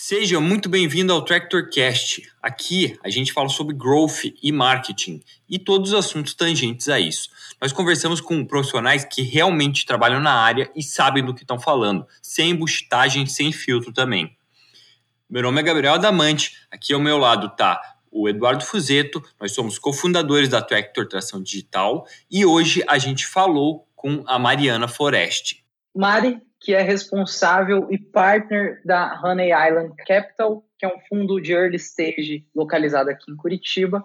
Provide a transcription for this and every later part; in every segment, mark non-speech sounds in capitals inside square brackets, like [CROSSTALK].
Seja muito bem-vindo ao TractorCast. Aqui a gente fala sobre growth e marketing e todos os assuntos tangentes a isso. Nós conversamos com profissionais que realmente trabalham na área e sabem do que estão falando, sem embustagem, sem filtro também. Meu nome é Gabriel Adamante, aqui ao meu lado tá o Eduardo Fuzeto, nós somos cofundadores da Tractor Tração Digital e hoje a gente falou com a Mariana Foreste. Mari, que é responsável e partner da Honey Island Capital, que é um fundo de early stage localizado aqui em Curitiba,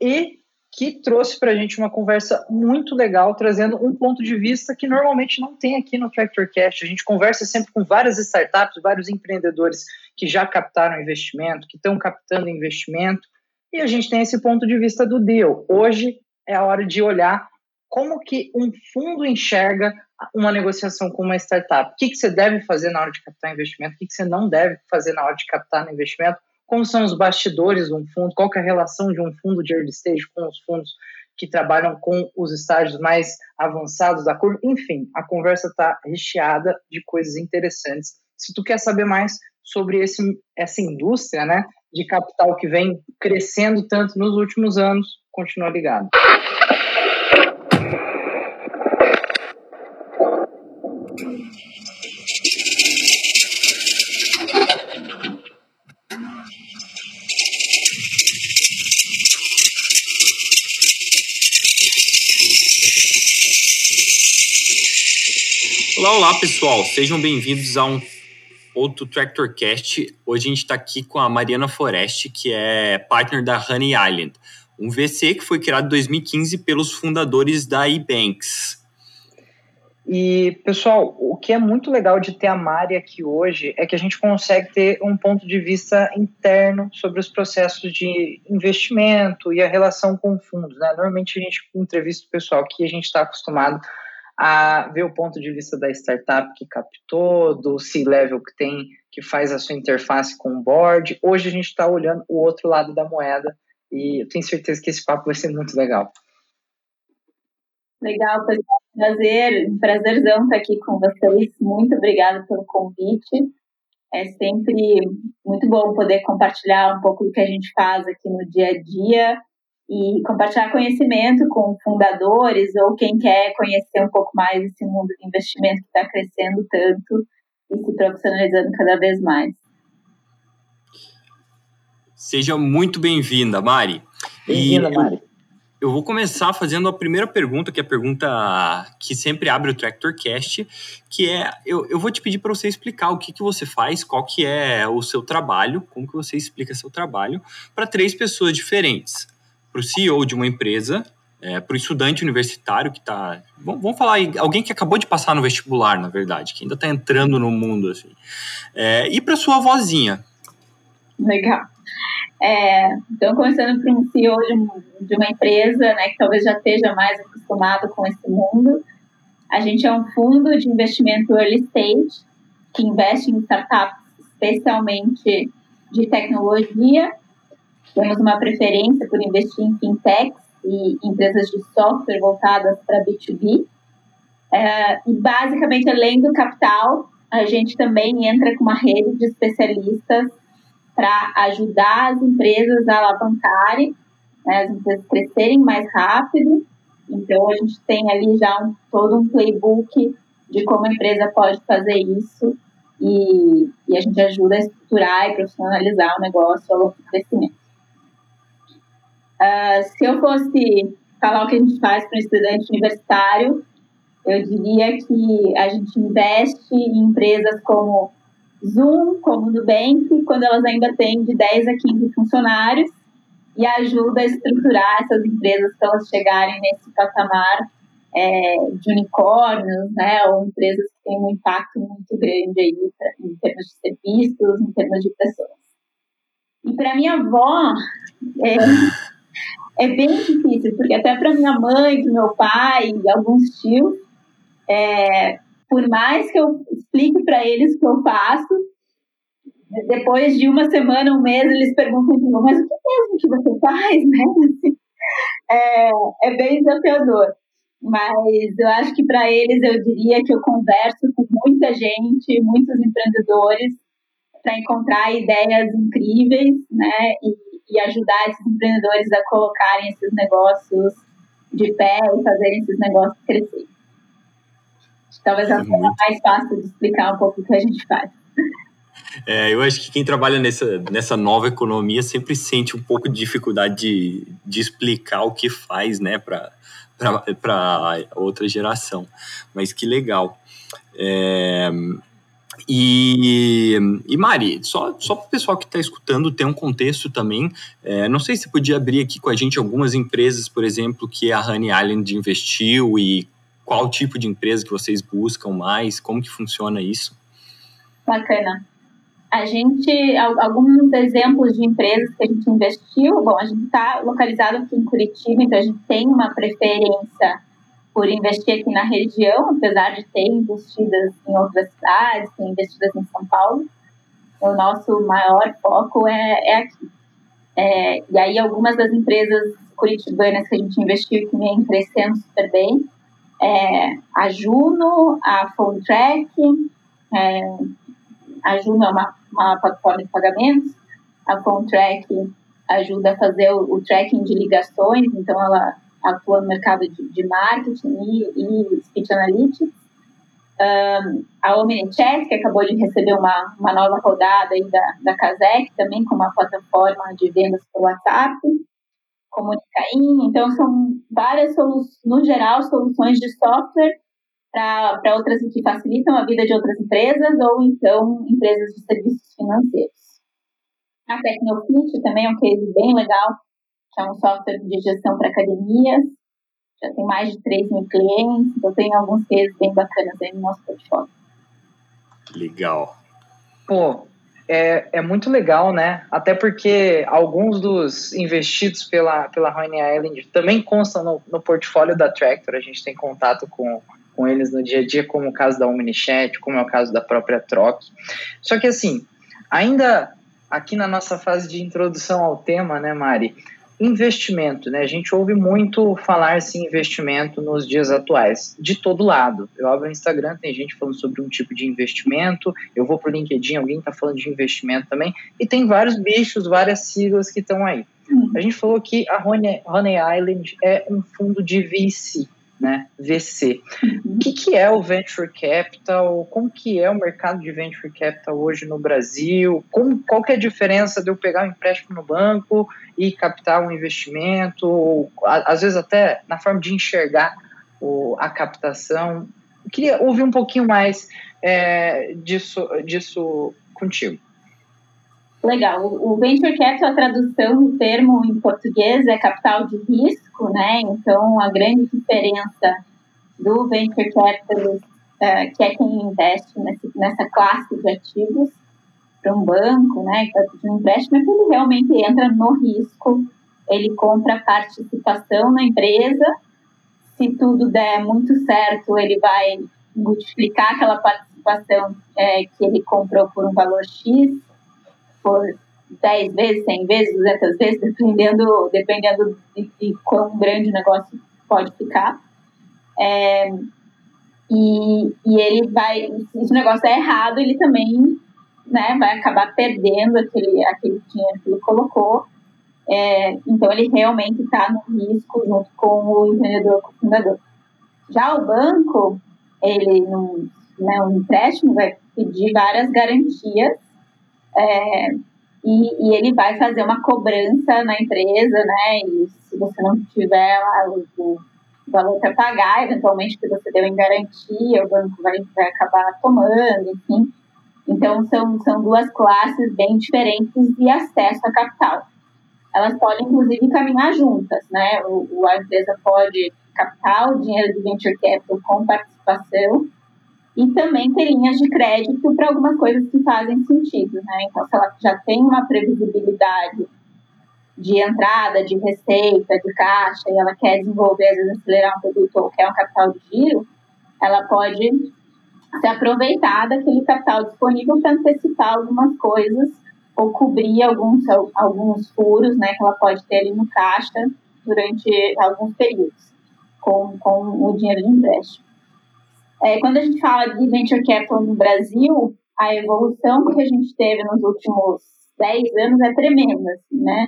e que trouxe para a gente uma conversa muito legal, trazendo um ponto de vista que normalmente não tem aqui no TractorCast. A gente conversa sempre com várias startups, vários empreendedores que já captaram investimento, que estão captando investimento, e a gente tem esse ponto de vista do deal. Hoje é a hora de olhar como que um fundo enxerga uma negociação com uma startup. O que, que você deve fazer na hora de captar investimento, o que, que você não deve fazer na hora de captar investimento, como são os bastidores de um fundo, qual é a relação de um fundo de early stage com os fundos que trabalham com os estágios mais avançados da curva. Enfim, a conversa está recheada de coisas interessantes. Se tu quer saber mais sobre esse, essa indústria né, de capital que vem crescendo tanto nos últimos anos, continua ligado. Olá, olá pessoal, sejam bem-vindos a um outro TractorCast. Hoje a gente está aqui com a Mariana Foreste, que é partner da Honey Island, um VC que foi criado em 2015 pelos fundadores da eBanks. E, pessoal, o que é muito legal de ter a Mari aqui hoje é que a gente consegue ter um ponto de vista interno sobre os processos de investimento e a relação com fundos. Né? Normalmente a gente entrevista o pessoal que a gente está acostumado ver o ponto de vista da startup que captou, do C-level que tem, que faz a sua interface com o board. Hoje a gente está olhando o outro lado da moeda e eu tenho certeza que esse papo vai ser muito legal. Legal, pessoal. Prazer, prazerzão estar aqui com vocês. Muito obrigada pelo convite. É sempre muito bom poder compartilhar um pouco do que a gente faz aqui no dia a dia e compartilhar conhecimento com fundadores ou quem quer conhecer um pouco mais esse mundo de investimento que está crescendo tanto e se profissionalizando cada vez mais. Seja muito bem-vinda, Mari. Bem-vinda, Mari. Eu, eu vou começar fazendo a primeira pergunta, que é a pergunta que sempre abre o TractorCast, que é, eu, eu vou te pedir para você explicar o que, que você faz, qual que é o seu trabalho, como que você explica seu trabalho, para três pessoas diferentes para o CEO de uma empresa, é, para o estudante universitário que está. Vamos, falar aí, alguém que acabou de passar no vestibular, na verdade, que ainda está entrando no mundo, assim. É, e para sua vozinha. Legal. É, então, começando para um CEO de, de, uma empresa, né, que talvez já esteja mais acostumado com esse mundo, a gente é um fundo de investimento early stage, que investe em startups, especialmente de tecnologia, temos uma preferência por investir em fintechs e empresas de software voltadas para B2B. É, e, basicamente, além do capital, a gente também entra com uma rede de especialistas para ajudar as empresas a alavancarem, né, as empresas crescerem mais rápido. Então, a gente tem ali já um, todo um playbook de como a empresa pode fazer isso e, e a gente ajuda a estruturar e profissionalizar o negócio ao longo do crescimento. Uh, se eu fosse falar o que a gente faz para um estudante universitário, eu diria que a gente investe em empresas como Zoom, como Nubank, quando elas ainda têm de 10 a 15 funcionários, e ajuda a estruturar essas empresas para elas chegarem nesse patamar é, de unicórnios, né, ou empresas que têm um impacto muito grande aí em termos de serviços, em termos de pessoas. E para minha avó, é, [LAUGHS] é bem difícil, porque até para minha mãe, para meu pai e alguns tios, é, por mais que eu explique para eles o que eu faço, depois de uma semana, um mês, eles perguntam de novo, mas o que mesmo que você faz, né? [LAUGHS] É, é bem desafiador. Mas eu acho que para eles eu diria que eu converso com muita gente, muitos empreendedores, para encontrar ideias incríveis, né? E, e ajudar esses empreendedores a colocarem esses negócios de pé e fazerem esses negócios crescerem. Talvez a forma mais fácil de explicar um pouco o que a gente faz. É, eu acho que quem trabalha nessa, nessa nova economia sempre sente um pouco de dificuldade de, de explicar o que faz, né, para outra geração. Mas que legal. É, e, e Mari, só, só para o pessoal que está escutando ter um contexto também, é, não sei se podia abrir aqui com a gente algumas empresas, por exemplo, que a Honey Island investiu e qual tipo de empresa que vocês buscam mais, como que funciona isso? Bacana. A gente, alguns exemplos de empresas que a gente investiu, bom, a gente está localizado aqui em Curitiba, então a gente tem uma preferência por investir aqui na região, apesar de ter investidas em outras cidades, ter investidas em São Paulo. O nosso maior foco é, é aqui. É, e aí, algumas das empresas curitibanas que a gente investiu que vem crescendo super bem, é a Juno, a PhoneTrack, é, a Juno é uma, uma plataforma de pagamentos, a PhoneTrack ajuda a fazer o, o tracking de ligações, então ela atua no mercado de, de marketing e, e speech analytics. Um, a Omnichat, que acabou de receber uma, uma nova rodada aí da, da Casec, também com uma plataforma de vendas por WhatsApp, Comunicain. Então, são várias, soluções, no geral, soluções de software para outras que facilitam a vida de outras empresas ou então empresas de serviços financeiros. A Tecnofit também é um case bem legal, que é um software de gestão para academias. Já tem mais de 3 mil clientes, então tem alguns cases bem bacanas aí no nosso portfólio. Legal. Pô, é, é muito legal, né? Até porque alguns dos investidos pela, pela Honey Island também constam no, no portfólio da Tractor. A gente tem contato com, com eles no dia a dia, como o caso da Omnichat, como é o caso da própria Troc. Só que assim, ainda aqui na nossa fase de introdução ao tema, né, Mari? Investimento, né? A gente ouve muito falar-se em investimento nos dias atuais, de todo lado. Eu abro o Instagram, tem gente falando sobre um tipo de investimento, eu vou para o LinkedIn, alguém está falando de investimento também, e tem vários bichos, várias siglas que estão aí. Uhum. A gente falou que a Honey, Honey Island é um fundo de VC, né, VC. Uhum. O que, que é o Venture Capital? Como que é o mercado de Venture Capital hoje no Brasil? Como, qual que é a diferença de eu pegar um empréstimo no banco e captar um investimento? Ou, às vezes até na forma de enxergar o, a captação. Eu queria ouvir um pouquinho mais é, disso, disso contigo. Legal. O Venture Capital, a tradução do termo em português é capital de risco, né? Então, a grande diferença do Venture Capital, uh, que é quem investe nesse, nessa classe de ativos, para um banco, né, que está pedindo empréstimo, é que ele realmente entra no risco, ele compra participação na empresa, se tudo der muito certo, ele vai multiplicar aquela participação é, que ele comprou por um valor X, por 10 vezes, 100 vezes, 200 vezes, dependendo, dependendo de, de quão grande o negócio pode ficar. É, e, e ele vai, se o negócio é errado, ele também né, vai acabar perdendo aquele, aquele dinheiro que ele colocou. É, então, ele realmente está no risco junto com o empreendedor, com o fundador. Já o banco, ele, num, né, um empréstimo, vai pedir várias garantias é, e, e, ele vai fazer uma cobrança na empresa, né? E se você não tiver lá o, o valor para pagar, eventualmente que você deu em garantia, o banco vai, vai acabar tomando, enfim. Então, são, são duas classes bem diferentes de acesso a capital. Elas podem, inclusive, caminhar juntas, né? O, a empresa pode captar o dinheiro do venture capital com participação e também ter linhas de crédito para algumas coisas que fazem sentido, né? Então, se ela já tem uma previsibilidade de entrada, de receita, de caixa, e ela quer desenvolver, às vezes, acelerar um produto ou quer um capital de giro, ela pode se aproveitar daquele capital disponível para antecipar algumas coisas ou cobrir alguns, alguns furos né, que ela pode ter ali no caixa durante alguns períodos com, com o dinheiro de empréstimo. É, quando a gente fala de venture capital no Brasil, a evolução que a gente teve nos últimos 10 anos é tremenda, assim, né?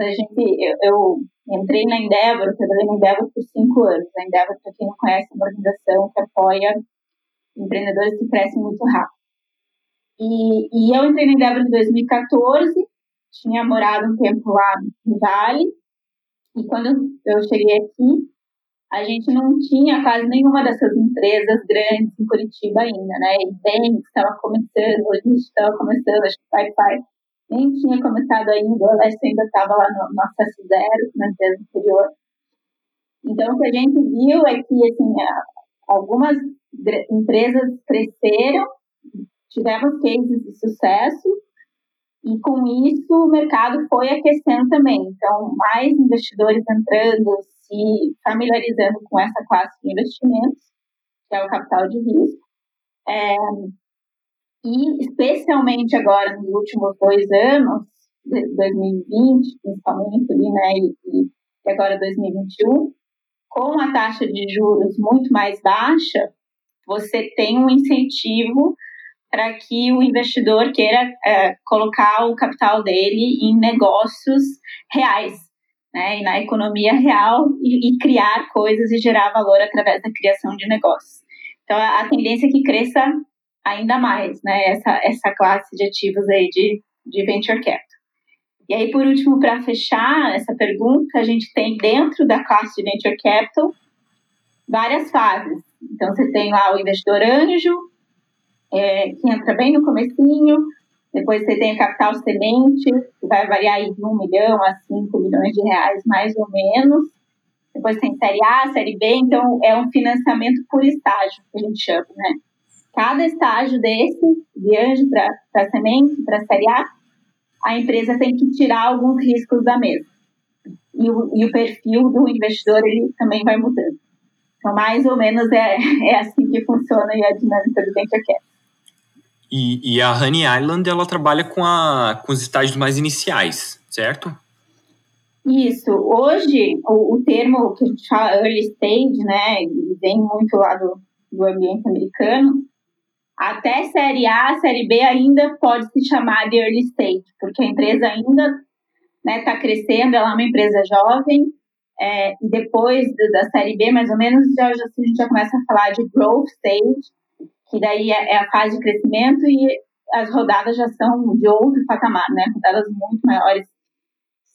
A gente, eu, eu entrei na Endeavor, trabalhei na Endeavor por cinco anos. A Endeavor, para quem não conhece, é uma organização que apoia empreendedores que crescem muito rápido. E, e eu entrei na Endeavor em 2014, tinha morado um tempo lá no Vale, e quando eu cheguei aqui, a gente não tinha quase nenhuma dessas empresas grandes em Curitiba ainda, né? E bem, estava começando, a gente estava começando, acho que o Wi-Fi nem tinha começado ainda, o Alessio ainda estava lá no, no acesso zero, na empresa anterior. Então, o que a gente viu é que, assim, algumas empresas cresceram, tivemos cases de sucesso, e com isso o mercado foi aquecendo também. Então, mais investidores entrando, se familiarizando com essa classe de investimentos, que é o capital de risco. É, e especialmente agora, nos últimos dois anos, 2020, principalmente, ali, né, e, e agora 2021, com a taxa de juros muito mais baixa, você tem um incentivo para que o investidor queira é, colocar o capital dele em negócios reais, né, e na economia real e, e, criar coisas e gerar valor através da criação de negócios. Então, a, a tendência é que cresça ainda mais, né, essa, essa classe de ativos aí de, de venture capital. E aí, por último, para fechar essa pergunta, a gente tem dentro da classe de venture capital várias fases. Então, você tem lá o investidor anjo, é, que entra bem no comecinho, depois você tem o capital semente, que vai variar de 1 milhão a 5 milhões de reais, mais ou menos. Depois tem série A, série B, então é um financiamento por estágio, que a gente chama, né? Cada estágio desse, de anjo para semente, para série A, a empresa tem que tirar alguns riscos da mesa. E o, e o perfil do investidor ele também vai mudando. Então, mais ou menos é, [LAUGHS] é assim que funciona a dinâmica do Venture Capital. E, e, a Honey Island, ela trabalha com, a, com os estágios mais iniciais, certo? Isso. Hoje, o, o termo que a gente fala early stage, né, vem muito lá do, do ambiente americano, até série A, série B ainda pode se chamar de early stage, porque a empresa ainda está né, tá crescendo, ela é uma empresa jovem, é, e depois da série B, mais ou menos, já, a gente já começa a falar de growth stage, que daí é, é a fase de crescimento e as rodadas já são de outro patamar, né? Rodadas muito maiores,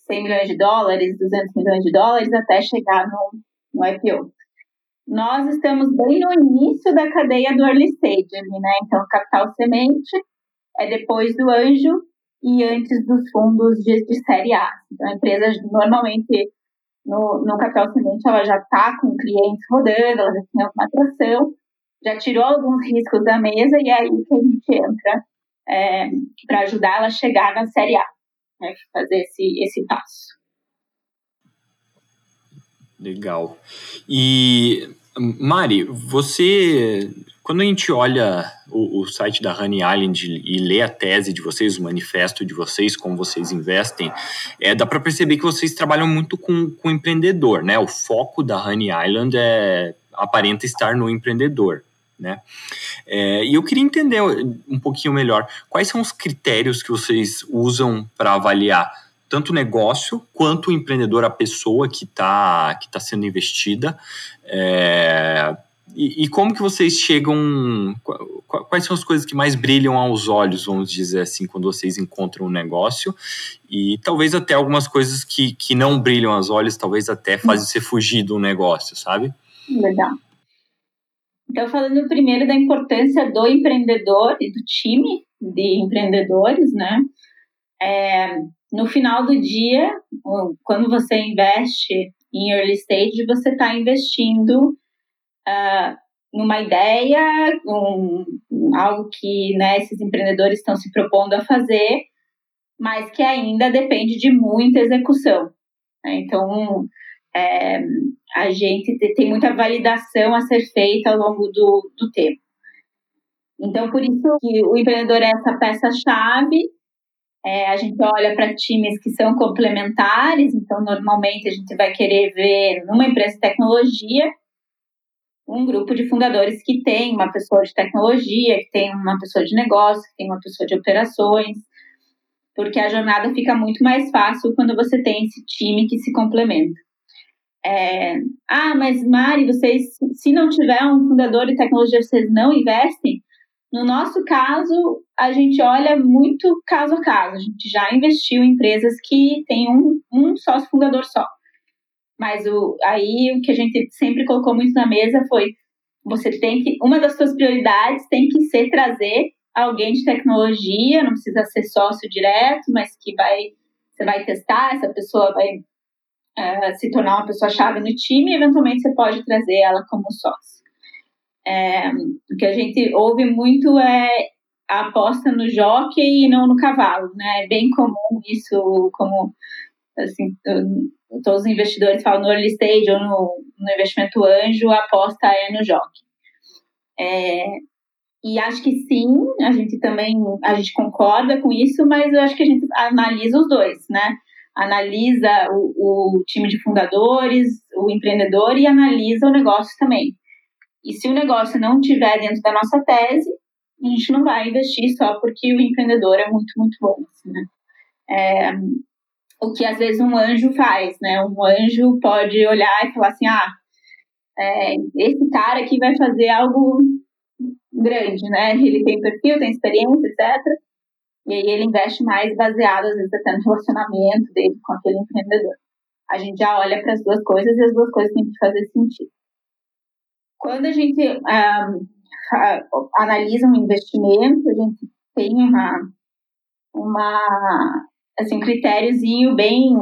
100 milhões de dólares, 200 milhões de dólares, até chegar no, no IPO. Nós estamos bem no início da cadeia do early stage, né? Então, capital semente é depois do anjo e antes dos fundos de, de série A. Então, a empresa normalmente no, no capital semente ela já está com clientes rodando, ela já tem alguma atração, já tirou alguns riscos da mesa e é aí que a gente entra é, para ajudar ela a chegar na Série A, né, fazer esse, esse passo. Legal. E, Mari, você, quando a gente olha o, o, site da Honey Island e lê a tese de vocês, o manifesto de vocês, como vocês investem, é, dá para perceber que vocês trabalham muito com, com empreendedor, né? O foco da Honey Island é aparenta estar no empreendedor. Né? É, e eu queria entender um pouquinho melhor quais são os critérios que vocês usam para avaliar tanto o negócio quanto o empreendedor, a pessoa que está que tá sendo investida. É, e, e, como que vocês chegam. Quais são as coisas que mais brilham aos olhos, vamos dizer assim, quando vocês encontram um negócio? E talvez até algumas coisas que, que não brilham aos olhos, talvez até fazem você fugir do negócio, sabe? Legal. Então, falando primeiro da importância do empreendedor e do time de empreendedores, né? É, no final do dia, quando você investe em early stage, você está investindo uh, numa ideia, um, algo que né, esses empreendedores estão se propondo a fazer, mas que ainda depende de muita execução. Né? Então, é, a gente tem muita validação a ser feita ao longo do, do tempo. Então, por isso que o empreendedor é essa peça-chave. É, a gente olha para times que são complementares, então, normalmente, a gente vai querer ver numa empresa de tecnologia um grupo de fundadores que tem uma pessoa de tecnologia, que tem uma pessoa de negócio, que tem uma pessoa de operações, porque a jornada fica muito mais fácil quando você tem esse time que se complementa. É, ah, mas Mari, vocês, se não tiver um fundador de tecnologia, vocês não investem? No nosso caso, a gente olha muito caso a caso. A gente já investiu em empresas que têm um, um sócio fundador só. Mas o, aí o que a gente sempre colocou muito na mesa foi você tem que uma das suas prioridades tem que ser trazer alguém de tecnologia, não precisa ser sócio direto, mas que vai você vai testar, essa pessoa vai uh, se tornar uma pessoa chave no time e eventualmente você pode trazer ela como sócio. É, o que a gente ouve muito é a aposta no jockey e não no cavalo, né? É bem comum isso, como assim, todos os investidores falam no early stage ou no, no investimento anjo, a aposta é no jockey. É, e acho que sim, a gente também a gente concorda com isso, mas eu acho que a gente analisa os dois, né? Analisa o, o time de fundadores, o empreendedor e analisa o negócio também. E se o negócio não estiver dentro da nossa tese, a gente não vai investir só porque o empreendedor é muito, muito bom. Assim, né? É, o que às vezes um anjo faz, né? Um anjo pode olhar e falar assim, ah, é, esse cara aqui vai fazer algo grande, né? Ele tem perfil, tem experiência, etc. E aí ele investe mais baseado, às vezes, até no relacionamento dele com aquele empreendedor. A gente já olha para as duas coisas e as duas coisas têm que fazer sentido. Quando a gente um, analisa um investimento, a gente tem uma, uma assim, um critériozinho bem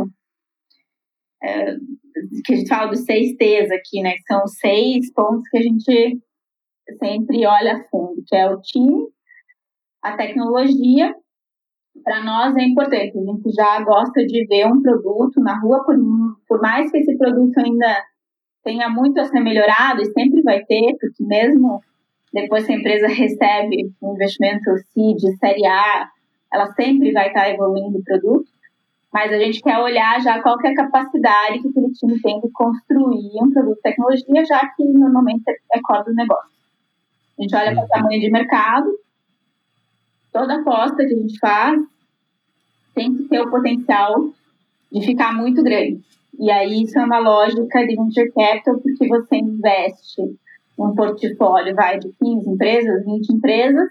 é, que a gente fala dos seis T's aqui, né? Que são seis pontos que a gente sempre olha a fundo, que é o time, a tecnologia. Para nós é importante, a gente já gosta de ver um produto na rua, por, por mais que esse produto ainda tenha muito a ser melhorado, e sempre vai ter, porque mesmo depois que a empresa recebe um investimento seed, série A, ela sempre vai estar evoluindo o produto mas a gente quer olhar já qual é a capacidade que aquele time tem de construir um produto de tecnologia, já que normalmente é core do negócio. A gente olha para o tamanho de mercado, toda aposta que a gente faz tem que ter o potencial de ficar muito grande. E aí isso é uma lógica de venture capital, porque você investe um portfólio vai de 15 empresas, 20 empresas,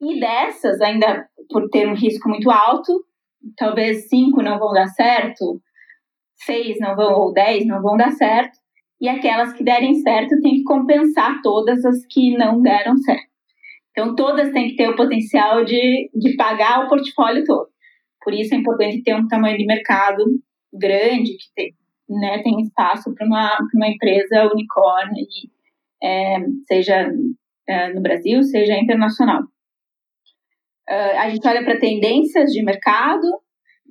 e dessas, ainda por ter um risco muito alto, talvez cinco não vão dar certo, seis não vão, ou dez não vão dar certo, e aquelas que derem certo tem que compensar todas as que não deram certo. Então, todas têm que ter o potencial de, de pagar o portfólio todo. Por isso é importante ter um tamanho de mercado grande, que tem, né, tem espaço para uma, uma empresa unicórnio, é, seja é, no Brasil, seja internacional. Uh, a gente olha para tendências de mercado,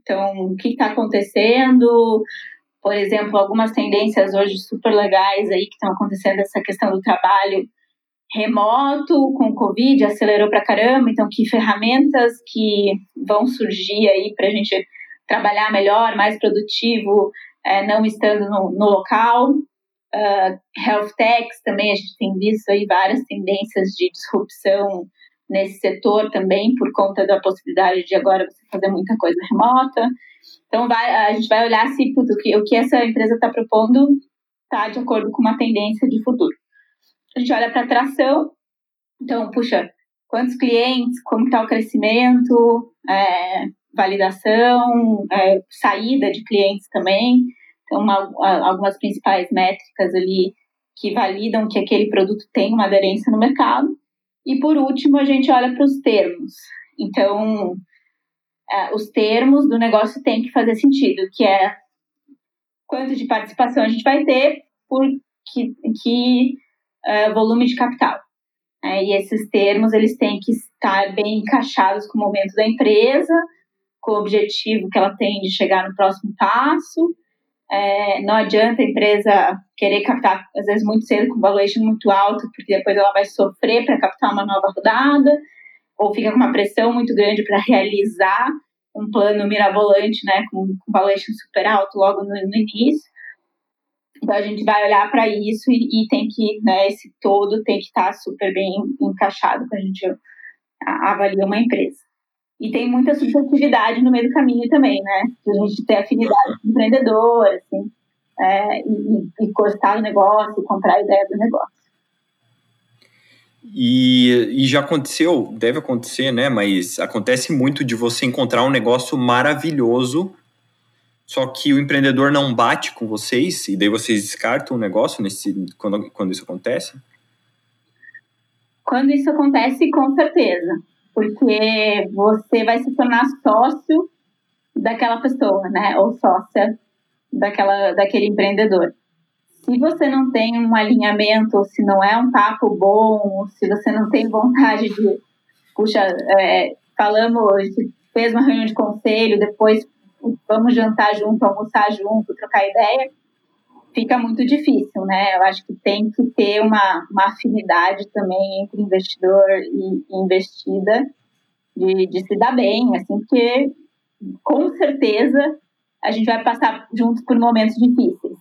então, o que está acontecendo, por exemplo, algumas tendências hoje super legais aí que estão acontecendo, essa questão do trabalho remoto com Covid, acelerou para caramba, então que ferramentas que vão surgir aí para a gente trabalhar melhor, mais produtivo, é, não estando no, no local. Uh, health techs também, a gente tem visto aí várias tendências de disrupção nesse setor também, por conta da possibilidade de agora você fazer muita coisa remota. Então, vai, a gente vai olhar se o, que, o que essa empresa está propondo está de acordo com uma tendência de futuro. A gente olha para atração, então, puxa, quantos clientes, como está o crescimento, é, validação, é, saída de clientes também. Então, uma, algumas principais métricas ali que validam que aquele produto tem uma aderência no mercado. E por último, a gente olha para os termos. Então, é, os termos do negócio têm que fazer sentido, que é quanto de participação a gente vai ter por que, que uh, volume de capital. É, e esses termos eles têm que estar bem encaixados com o momento da empresa, com o objetivo que ela tem de chegar no próximo passo é, não adianta a empresa querer captar, às vezes, muito cedo, com valuation muito alto, porque depois ela vai sofrer para captar uma nova rodada, ou fica com uma pressão muito grande para [LAUGHS] realizar um plano mirabolante, né, com, com valuation super alto logo no, no início. Então a gente vai olhar para isso e, e, tem que, né, esse todo tem que estar tá super bem encaixado quando a gente avalia uma empresa. E tem muita subjetividade no meio do caminho também, né? A gente tem afinidade com empreendedor, assim, é, e, e gostar negócio, comprar a ideia do negócio. E, e, já aconteceu, deve acontecer, né? Mas acontece muito de você encontrar um negócio maravilhoso, só que o empreendedor não bate com vocês, e daí vocês descartam o negócio nesse, quando, quando isso acontece? Quando isso acontece, com certeza. Porque você vai se tornar sócio daquela pessoa, né? Ou sócia daquela, daquele empreendedor se você não tem um alinhamento, se não é um papo bom, se você não tem vontade de, puxa, é, falamos, fez uma reunião de conselho, depois vamos jantar junto, almoçar junto, trocar ideia, fica muito difícil, né? Eu acho que tem que ter uma, uma afinidade também entre investidor e, investida de, de se dar bem, assim, porque com certeza a gente vai passar juntos por momentos difíceis.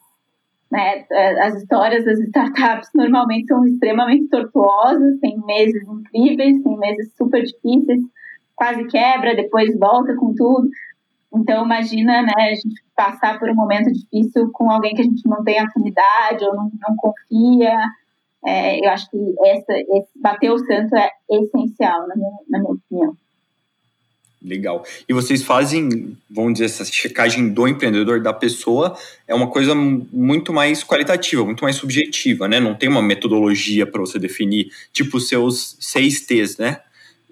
Né? É, as histórias das startups normalmente são extremamente tortuosas, tem meses incríveis, tem meses super difíceis, quase quebra, depois volta com tudo. Então, imagina né, a gente passar por um momento difícil com alguém que a gente não tem afinidade ou não, não confia. É, eu acho que essa, esse bater o santo é essencial, na minha, na minha opinião. Legal. E vocês fazem, vamos dizer, essa checagem do empreendedor, da pessoa, é uma coisa muito mais qualitativa, muito mais subjetiva, né? Não tem uma metodologia para você definir, tipo os seus seis T's, né?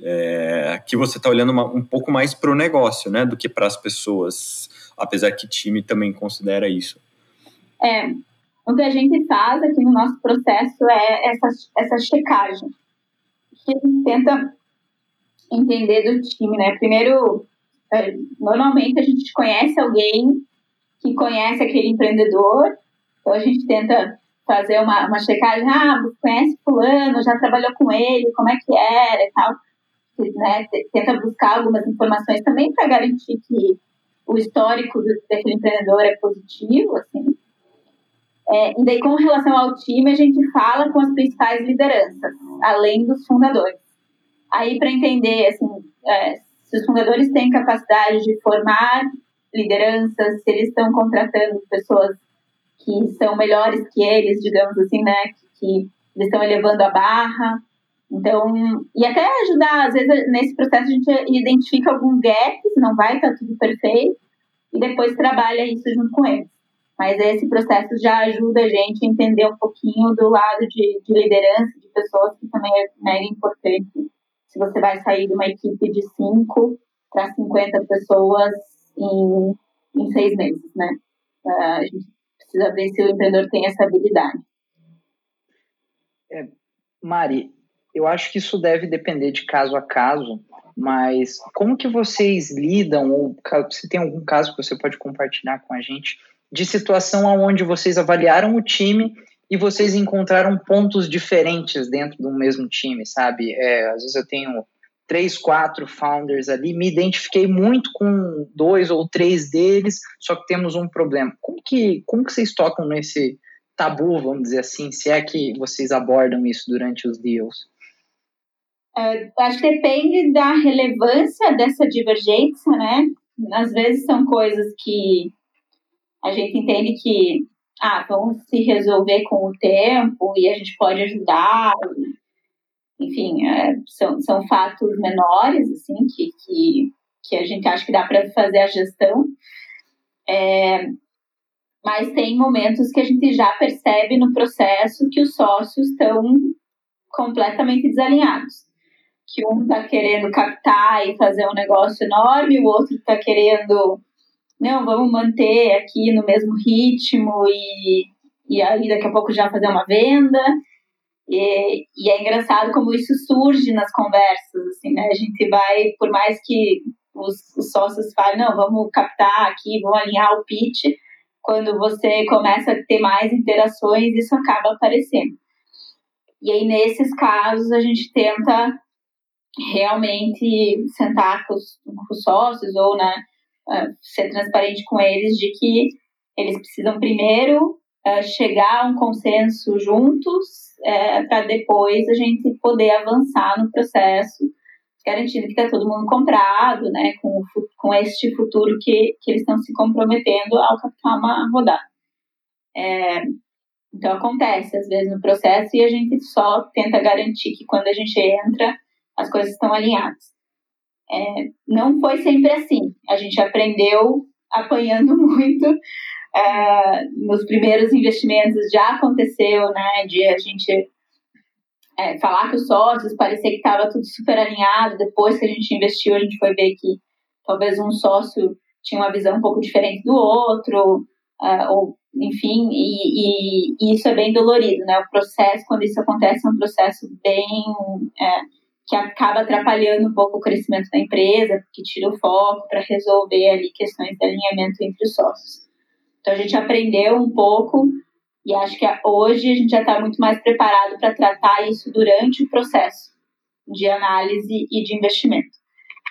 É, que você está olhando uma, um pouco mais para o negócio, né? Do que para as pessoas, apesar que time também considera isso. É, o que a gente faz aqui no nosso processo é essa, essa checagem. Que a gente tenta entender do time, né? Primeiro, é, normalmente a gente conhece alguém que conhece aquele empreendedor, então a gente tenta fazer uma, uma checagem, ah, conhece fulano, já trabalhou com ele, como é que era e tal, né? Tenta buscar algumas informações também para garantir que o histórico daquele empreendedor é positivo, assim. É, e daí, com relação ao time, a gente fala com as principais lideranças, além dos fundadores. Aí, para entender, assim, é, se os fundadores têm capacidade de formar lideranças, se eles estão contratando pessoas que são melhores que eles, digamos assim, né, que, que eles estão elevando a barra. Então, e até ajudar, às vezes, nesse processo a gente identifica alguns gaps, não vai estar tudo perfeito, e depois trabalha isso junto com eles. Mas esse processo já ajuda a gente a entender um pouquinho do lado de, de liderança, de pessoas, que também é mega importante se você vai sair de uma equipe de 5 para 50 pessoas em, em seis meses, né? Uh, a gente precisa ver se o empreendedor tem essa habilidade. É, Mari, eu acho que isso deve depender de caso a caso, mas como que vocês lidam, ou se tem algum caso que você pode compartilhar com a gente, de situação onde vocês avaliaram o time e vocês encontraram pontos diferentes dentro do mesmo time, sabe? É, às vezes eu tenho três, quatro founders ali, me identifiquei muito com dois ou três deles, só que temos um problema. Como que, como que vocês tocam nesse tabu, vamos dizer assim, se é que vocês abordam isso durante os deals? É, acho que depende da relevância dessa divergência, né? Às vezes são coisas que a gente entende que ah, vão se resolver com o tempo e a gente pode ajudar. Enfim, é, são, são fatos menores, assim, que, que, que a gente acha que dá para fazer a gestão. É, mas tem momentos que a gente já percebe no processo que os sócios estão completamente desalinhados. Que um está querendo captar e fazer um negócio enorme, o outro está querendo não, vamos manter aqui no mesmo ritmo e, e aí daqui a pouco já fazer uma venda. E, e é engraçado como isso surge nas conversas, assim, né? A gente vai, por mais que os, os sócios falem, não, vamos captar aqui, vamos alinhar o pitch, quando você começa a ter mais interações, isso acaba aparecendo. E aí, nesses casos, a gente tenta realmente sentar com os, com os sócios ou, né, ser transparente com eles de que eles precisam primeiro é, chegar a um consenso juntos é, para depois a gente poder avançar no processo, garantindo que está todo mundo comprado, né, com, com este futuro que, que eles estão se comprometendo ao captar uma rodada. É, então acontece às vezes no processo e a gente só tenta garantir que quando a gente entra as coisas estão alinhadas. É, não foi sempre assim. A gente aprendeu apanhando [LAUGHS] muito. É, nos primeiros investimentos já aconteceu, né, de a gente é, falar com os sócios, parecer que estava tudo super alinhado. Depois que a gente investiu, a gente foi ver que talvez um sócio tinha uma visão um pouco diferente do outro, uh, ou enfim, e, e, e, isso é bem dolorido, né? O processo, quando isso acontece, é um processo bem é, que acaba atrapalhando um pouco o crescimento da empresa, porque tira o foco para resolver ali questões de alinhamento entre os sócios. Então a gente aprendeu um pouco e acho que hoje a gente já está muito mais preparado para tratar isso durante o processo de análise e de investimento,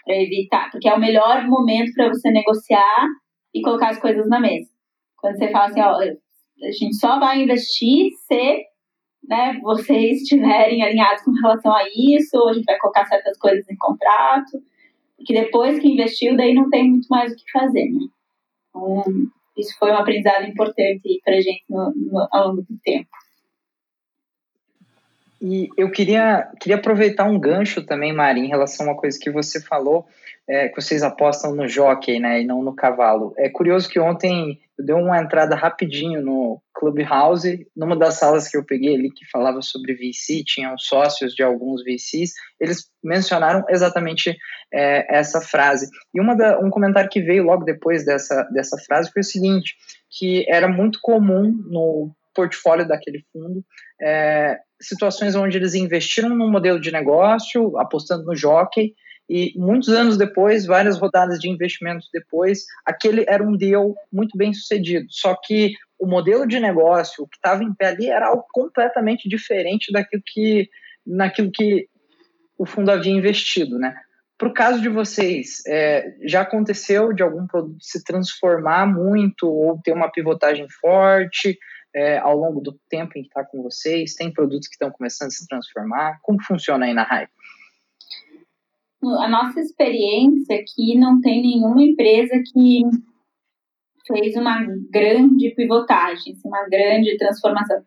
para evitar, porque é o melhor momento para você negociar e colocar as coisas na mesa. Quando você fala assim, ó, a gente só vai investir se né, vocês estiverem alinhados com relação a isso, a gente vai colocar certas coisas em contrato, porque depois que investiu, daí não tem muito mais o que fazer, né? Então, isso foi um aprendizado importante para a gente no, no, ao longo do tempo. E eu queria, queria aproveitar um gancho também, Mari, em relação a uma coisa que você falou, é, que vocês apostam no jockey, né, e não no cavalo. É curioso que ontem eu dei uma entrada rapidinho no Clubhouse, numa das salas que eu peguei ali que falava sobre VC, tinham sócios de alguns VCs, eles mencionaram exatamente é, essa frase. E uma da, um comentário que veio logo depois dessa, dessa frase foi o seguinte, que era muito comum no portfólio daquele fundo é, situações onde eles investiram num modelo de negócio, apostando no jockey, e muitos anos depois, várias rodadas de investimentos depois, aquele era um deal muito bem sucedido. Só que o modelo de negócio, o que estava em pé ali, era algo completamente diferente daquilo que, naquilo que o fundo havia investido, né? Para o caso de vocês, é, já aconteceu de algum produto se transformar muito ou ter uma pivotagem forte é, ao longo do tempo em que está com vocês? Tem produtos que estão começando a se transformar? Como funciona aí na Hype? A nossa experiência aqui não tem nenhuma empresa que fez uma grande pivotagem, assim, uma grande transformação.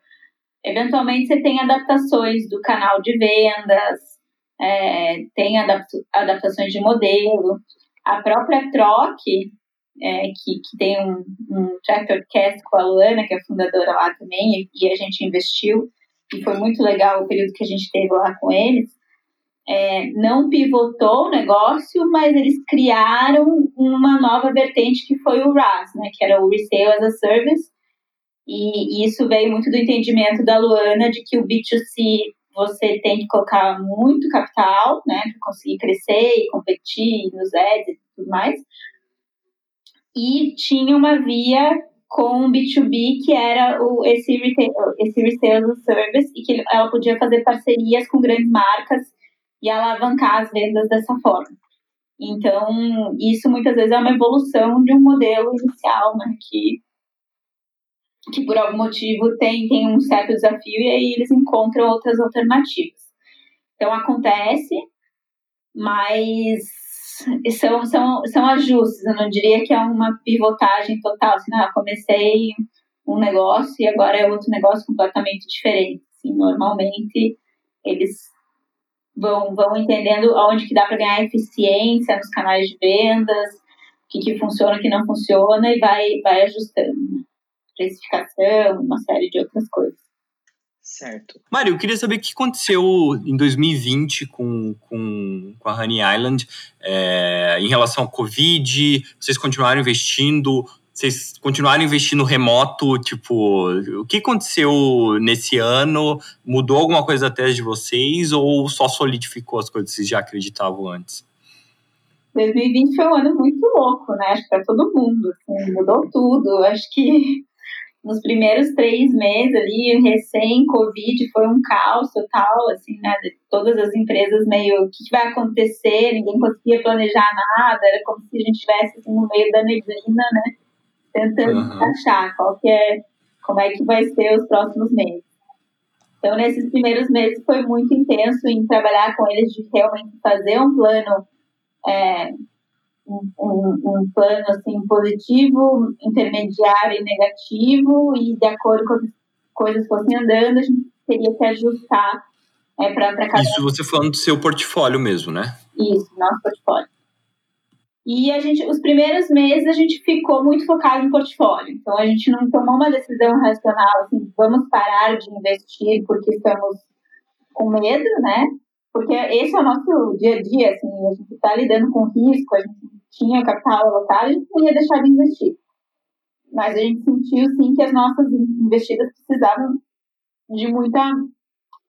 Eventualmente você tem adaptações do canal de vendas, é, tem adaptações de modelo. A própria Troc, é, que, que tem um, um Tractor Cast com a Luana, que é fundadora lá também, e, e a gente investiu, e foi muito legal o período que a gente teve lá com eles. É, não pivotou o negócio, mas eles criaram uma nova vertente que foi o RAS, né, que era o Resale as a Service, e, e isso veio muito do entendimento da Luana de que o B2C você tem que colocar muito capital, né, para conseguir crescer e competir nos ads e tudo mais. E tinha uma via com B2B que era o, esse, retail, esse retail service e que ela podia fazer parcerias com grandes marcas e alavancar as vendas dessa forma. Então, isso muitas vezes é uma evolução de um modelo inicial, né, que que por algum motivo tem, tem um certo desafio e aí eles encontram outras alternativas. Então acontece, mas são, são, são ajustes, eu não diria que é uma pivotagem total, assim, não, eu comecei um negócio e agora é outro negócio completamente diferente. Assim, normalmente eles vão, vão entendendo onde que dá para ganhar eficiência nos canais de vendas, o que, que funciona, o que não funciona e vai, vai ajustando. Né? precificação, uma série de outras coisas. Certo. Mário, eu queria saber o que aconteceu em 2020 com, com, com a Honey Island é, em relação ao Covid. Vocês continuaram investindo? Vocês continuaram investindo remoto? Tipo, o que aconteceu nesse ano? Mudou alguma coisa da tese de vocês ou só solidificou as coisas que vocês já acreditavam antes? 2020 foi um ano muito louco, né? Acho que para todo mundo. Assim, mudou tudo. Acho que nos primeiros três meses ali, recém-Covid, foi um caos total, assim, né? Todas as empresas meio, o que vai acontecer? Ninguém conseguia planejar nada, era como se a gente estivesse assim, no meio da neblina, né? Tentando uhum. achar qual que é como é que vai ser os próximos meses. Então, nesses primeiros meses foi muito intenso em trabalhar com eles de realmente fazer um plano, é, um, um, plano assim positivo, intermediário e negativo, e de acordo com as coisas fossem andando, a gente teria que ajustar é, para cada. Isso você falando do seu portfólio mesmo, né? Isso, nosso portfólio. E a gente, os primeiros meses a gente ficou muito focado no portfólio. Então a gente não tomou uma decisão racional, assim, vamos parar de investir porque estamos com medo, né? Porque esse é o nosso dia a dia, assim, a gente está lidando com risco, a gente tinha capital alocado, a gente não ia deixar de investir. Mas a gente sentiu, sim, que as nossas investidas precisavam de muita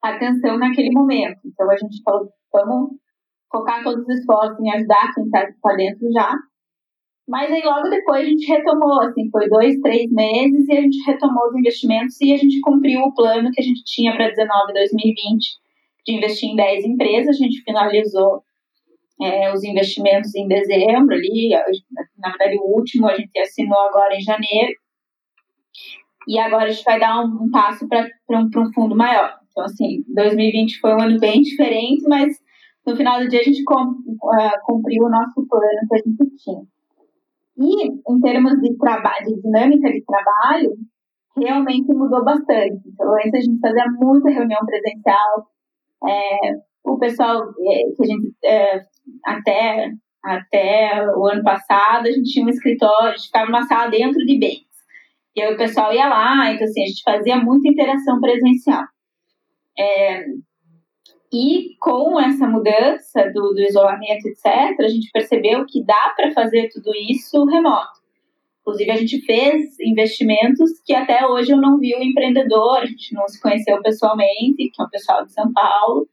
atenção naquele momento. Então a gente falou, vamos focar todos os esforços em ajudar quem está tá dentro já. Mas aí logo depois a gente retomou, assim, foi dois, três meses e a gente retomou os investimentos e a gente cumpriu o plano que a gente tinha para 19 2020 de investir em 10 empresas. A gente finalizou é, os investimentos em dezembro ali, na verdade o último a gente assinou agora em janeiro. E agora a gente vai dar um, um passo para um, um fundo maior. Então, assim, 2020 foi um ano bem diferente, mas no final do dia a gente uh, cumpriu o nosso plano que a gente tinha. E em termos de trabalho, de dinâmica de trabalho, realmente mudou bastante. Então, antes a gente fazia muita reunião presencial, é, o pessoal é, que a gente é, até até o ano passado a gente tinha um escritório, a gente ficava numa sala dentro de bens. E aí o pessoal ia lá, então assim, a gente fazia muita interação presencial. E com essa mudança do, do isolamento, etc., a gente percebeu que dá para fazer tudo isso remoto. Inclusive, a gente fez investimentos que até hoje eu não vi o empreendedor, a gente não se conheceu pessoalmente, que é o pessoal de São Paulo.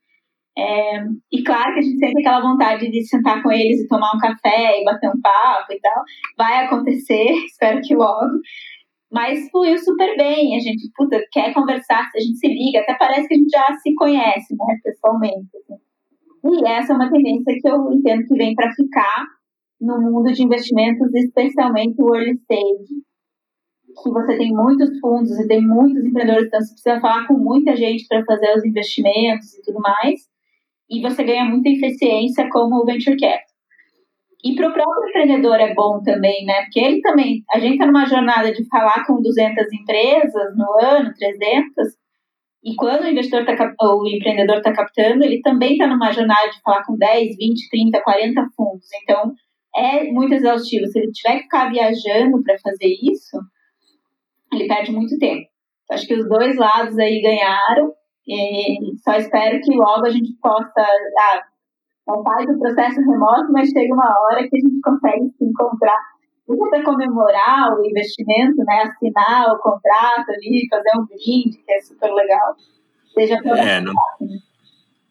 É, e claro que a gente sente aquela vontade de sentar com eles e tomar um café e bater um papo e tal. Vai acontecer, [LAUGHS] espero que logo. Mas fluiu super bem, a gente, puta, quer conversar, a gente se liga, até parece que a gente já se conhece, né, pessoalmente. Assim. E essa é uma tendência que eu entendo que vem para ficar no mundo de investimentos, especialmente o early stage, que você tem muitos fundos e tem muitos empreendedores, então você precisa falar com muita gente para fazer os investimentos e tudo mais, e você ganha muita eficiência como venture capital. E para o próprio empreendedor é bom também, né? Porque ele também, a gente está numa jornada de falar com 200 empresas no ano, 300, e quando o investidor tá, o empreendedor está captando, ele também está numa jornada de falar com 10, 20, 30, 40 fundos. Então, é muito exaustivo. Se ele tiver que ficar viajando para fazer isso, ele perde muito tempo. Então, acho que os dois lados aí ganharam. E só espero que logo a gente possa. Ah, não faz o processo remoto, mas chega uma hora que a gente consegue se encontrar para comemorar o investimento, né? Assinar o contrato ali, fazer um brinde, que é super legal. Seja é, não,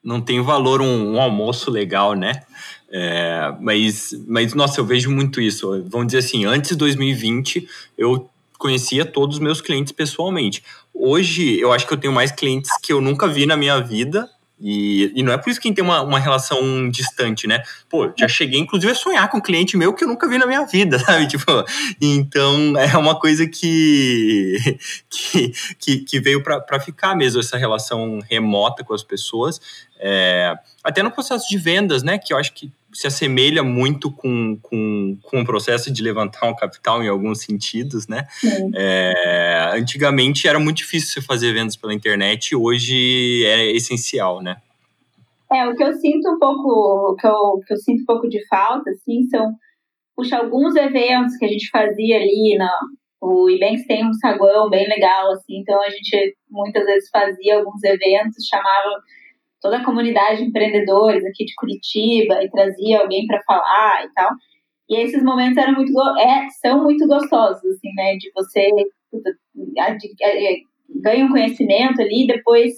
não tem valor um, um almoço legal, né? É, mas, mas, nossa, eu vejo muito isso. Vamos dizer assim, antes de 2020, eu conhecia todos os meus clientes pessoalmente. Hoje, eu acho que eu tenho mais clientes que eu nunca vi na minha vida e, e não é por isso que tem uma, uma relação distante, né? Pô, já cheguei, inclusive, a sonhar com um cliente meu que eu nunca vi na minha vida, [LAUGHS] sabe? Tipo, então é uma coisa que, [LAUGHS] que, que, que veio para ficar mesmo, essa relação remota com as pessoas. É, até no processo de vendas, né? Que eu acho que se assemelha muito com, com, com o processo de levantar um capital em alguns sentidos, né? É, antigamente era muito difícil você fazer vendas pela internet, hoje é essencial, né? É, o que eu sinto um pouco, que eu, que eu sinto um pouco de falta, assim, são, puxa, alguns eventos que a gente fazia ali na, o Ibanks tem um saguão bem legal, assim, então a gente muitas vezes fazia alguns eventos, chamava toda a comunidade de empreendedores aqui de Curitiba e trazia alguém para falar e tal. E esses momentos eram muito é, são muito gostosos assim, né, de você puta, é, ganha um conhecimento ali, depois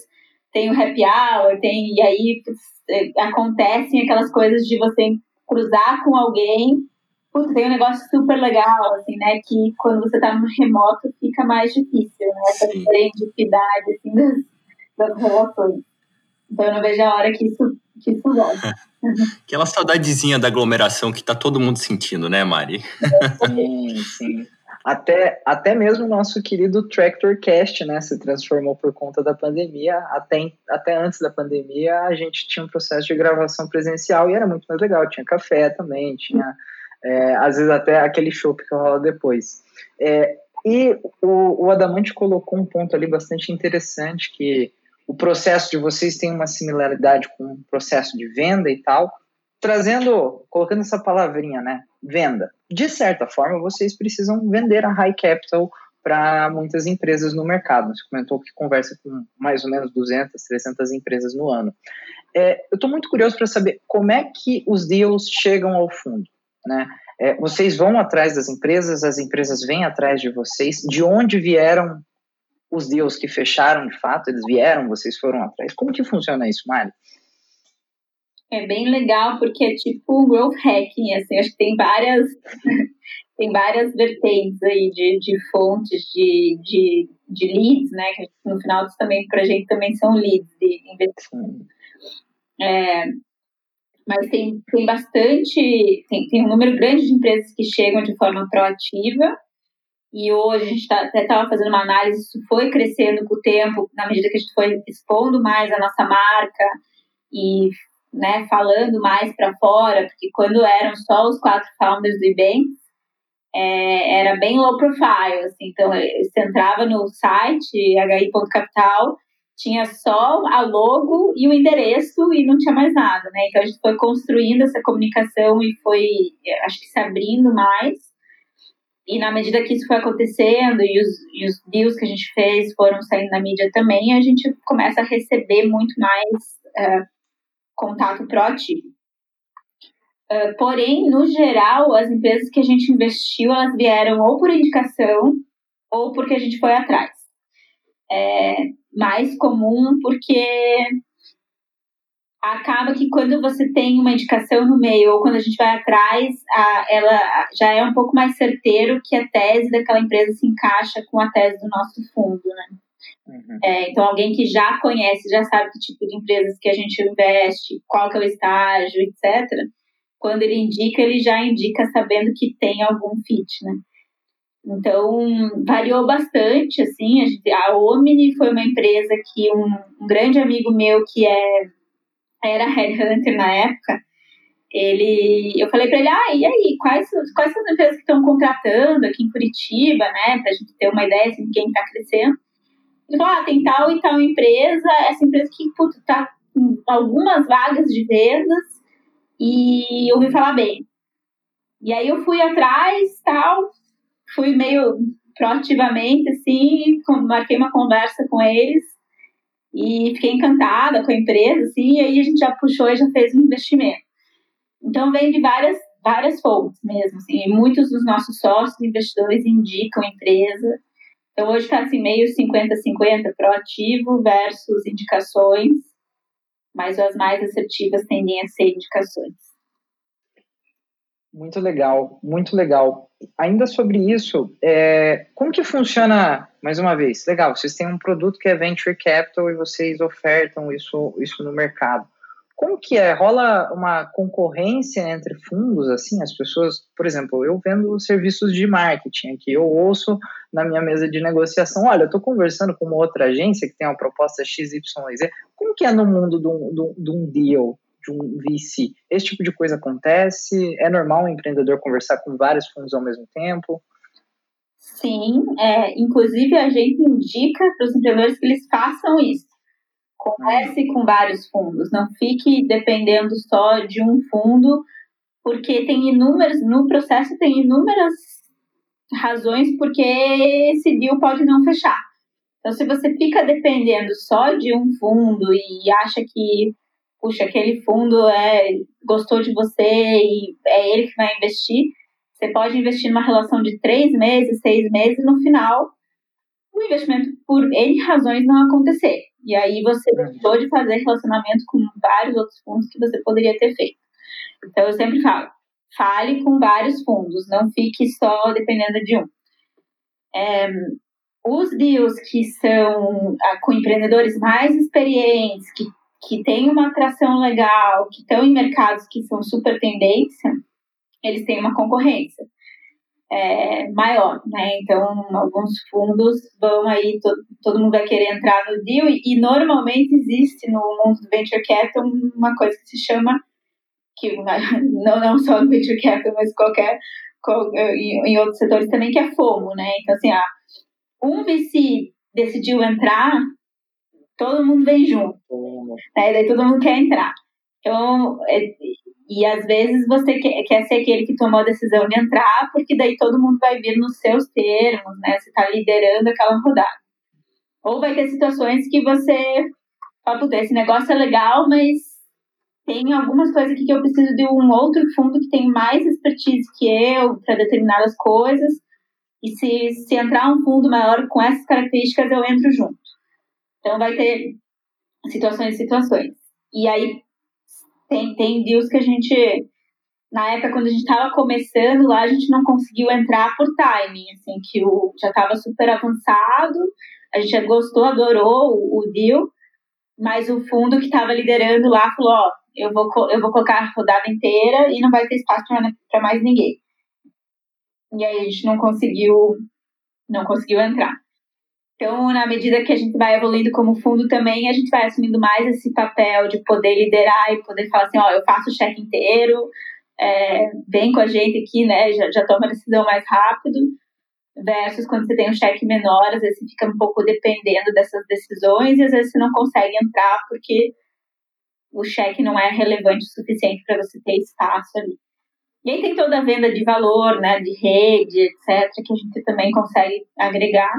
tem o happy hour, tem e aí putz, é, acontecem aquelas coisas de você cruzar com alguém Putz, tem um negócio super legal, assim, né? Que quando você tá no remoto fica mais difícil, né? Essa identidade, assim, das, das relações. Então eu não vejo a hora que isso, que isso volta. [LAUGHS] Aquela saudadezinha da aglomeração que tá todo mundo sentindo, né, Mari? Sim, sim. Até, até mesmo o nosso querido Tractor Cast, né, se transformou por conta da pandemia. Até, até antes da pandemia, a gente tinha um processo de gravação presencial e era muito mais legal. Tinha café também, tinha é, às vezes até aquele show que rola depois. É, e o, o Adamante colocou um ponto ali bastante interessante, que o processo de vocês tem uma similaridade com o processo de venda e tal, trazendo, colocando essa palavrinha, né, venda. De certa forma, vocês precisam vender a high capital para muitas empresas no mercado. Você comentou que conversa com mais ou menos 200, 300 empresas no ano. É, eu estou muito curioso para saber como é que os deals chegam ao fundo, né? É, vocês vão atrás das empresas, as empresas vêm atrás de vocês. De onde vieram os deals que fecharam de fato? Eles vieram, vocês foram atrás. Como que funciona isso, Mari? É bem legal porque é tipo um growth hacking, assim, acho que tem várias [LAUGHS] tem várias vertentes aí de, de fontes de, de, de leads, né? Que no final também para a gente também são leads de investimento. É, mas tem, tem bastante, tem, tem um número grande de empresas que chegam de forma proativa, e hoje a gente tá, até estava fazendo uma análise, isso foi crescendo com o tempo, na medida que a gente foi expondo mais a nossa marca e né, falando mais para fora, porque quando eram só os quatro founders do Ibank, é, era bem low profile, assim, então você entrava no site hi.capital tinha só a logo e o endereço e não tinha mais nada, né? Então a gente foi construindo essa comunicação e foi, acho que se abrindo mais. E na medida que isso foi acontecendo e os, e os deals que a gente fez foram saindo na mídia também, a gente começa a receber muito mais uh, contato proativo. Uh, porém, no geral, as empresas que a gente investiu, elas vieram ou por indicação ou porque a gente foi atrás. É, mais comum, porque acaba que quando você tem uma indicação no meio ou quando a gente vai atrás, a, ela já é um pouco mais certeiro que a tese daquela empresa se encaixa com a tese do nosso fundo, né? Uhum. É, então, alguém que já conhece, já sabe que tipo de empresas que a gente investe, qual que é o estágio, etc. Quando ele indica, ele já indica sabendo que tem algum fit, né? Então, variou bastante, assim, a, gente, a Omni foi uma empresa que um, um, grande amigo meu que é, era headhunter na época, ele, eu falei para ele, ah, e aí, quais, quais são as empresas que estão contratando aqui em Curitiba, né, pra gente ter uma ideia de quem está crescendo. Ele falou, ah, tem tal e tal empresa, essa empresa que, puto, tá com algumas vagas de vendas e eu ouvi falar bem. E aí eu fui atrás, tal, fui meio proativamente, assim, marquei uma conversa com eles e fiquei encantada com a empresa, assim, e aí a gente já puxou e já fez um investimento. Então, vem de várias, várias fontes mesmo, assim, muitos dos nossos sócios investidores indicam a empresa. Então, hoje está assim, meio 50-50 proativo versus indicações, mas as mais assertivas tendem a ser indicações. Muito legal, muito legal. Ainda sobre isso, é, como que funciona, mais uma vez, legal, vocês têm um produto que é Venture Capital e vocês ofertam isso, isso no mercado. Como que é? Rola uma concorrência entre fundos, assim, as pessoas, por exemplo, eu vendo serviços de marketing aqui, eu ouço na minha mesa de negociação, olha, eu estou conversando com uma outra agência que tem uma proposta XYZ, como que é no mundo de um, de um deal? De um VC. Esse tipo de coisa acontece? É normal um empreendedor conversar com vários fundos ao mesmo tempo? Sim, é, inclusive a gente indica para os empreendedores que eles façam isso. Converse com vários fundos, não fique dependendo só de um fundo, porque tem inúmeras, no processo tem inúmeras razões porque esse deal pode não fechar. Então, se você fica dependendo só de um fundo e acha que puxa, aquele fundo é, gostou de você e é ele que vai investir, você pode investir numa relação de três meses, seis meses, no final o investimento, por N razões, não acontecer. E aí você deixou de fazer relacionamento com vários outros fundos que você poderia ter feito. Então eu sempre falo, fale com vários fundos, não fique só dependendo de um. É, os deals que são ah, com empreendedores mais experientes, que que têm uma atração legal, que estão em mercados que são super tendência, eles têm uma concorrência. é, maior, né? Então, alguns fundos vão aí, todo, todo mundo vai querer entrar no deal e, e, normalmente existe no mundo do venture capital uma coisa que se chama que [LAUGHS] não não só no venture capital, mas qualquer em, em outros setores também que é FOMO, né? Então, assim, ah, um VC decidiu entrar, todo mundo vem junto, né? Daí todo mundo quer entrar. Então, é, e às vezes você quer, quer ser aquele que tomou a decisão de entrar, porque daí todo mundo vai vir nos seus termos, né? Você está liderando aquela rodada. Ou vai ter situações que você fala, puta, esse negócio é legal, mas tem algumas coisas aqui que eu preciso de um outro fundo que tem mais expertise que eu para determinadas coisas. E se, se entrar um fundo maior com essas características, eu entro junto. Então vai ter situações e situações. E aí tem, tem deals que a gente, na época, quando a gente estava começando lá, a gente não conseguiu entrar por timing, assim, que o, já estava super avançado, a gente gostou, adorou o, o deal, mas o fundo que estava liderando lá falou, ó, eu vou, eu vou colocar a rodada inteira e não vai ter espaço para mais ninguém. E aí a gente não conseguiu, não conseguiu entrar. Então, na medida que a gente vai evoluindo como fundo também, a gente vai assumindo mais esse papel de poder liderar e poder falar assim, ó, eu faço o cheque inteiro, é, vem com a gente aqui, né, já, já toma a decisão mais rápido, versus quando você tem um cheque menor, às vezes você fica um pouco dependendo dessas decisões e às vezes você não consegue entrar porque o cheque não é relevante o suficiente para você ter espaço ali. E aí tem toda a venda de valor, né, de rede, etc., que a gente também consegue agregar.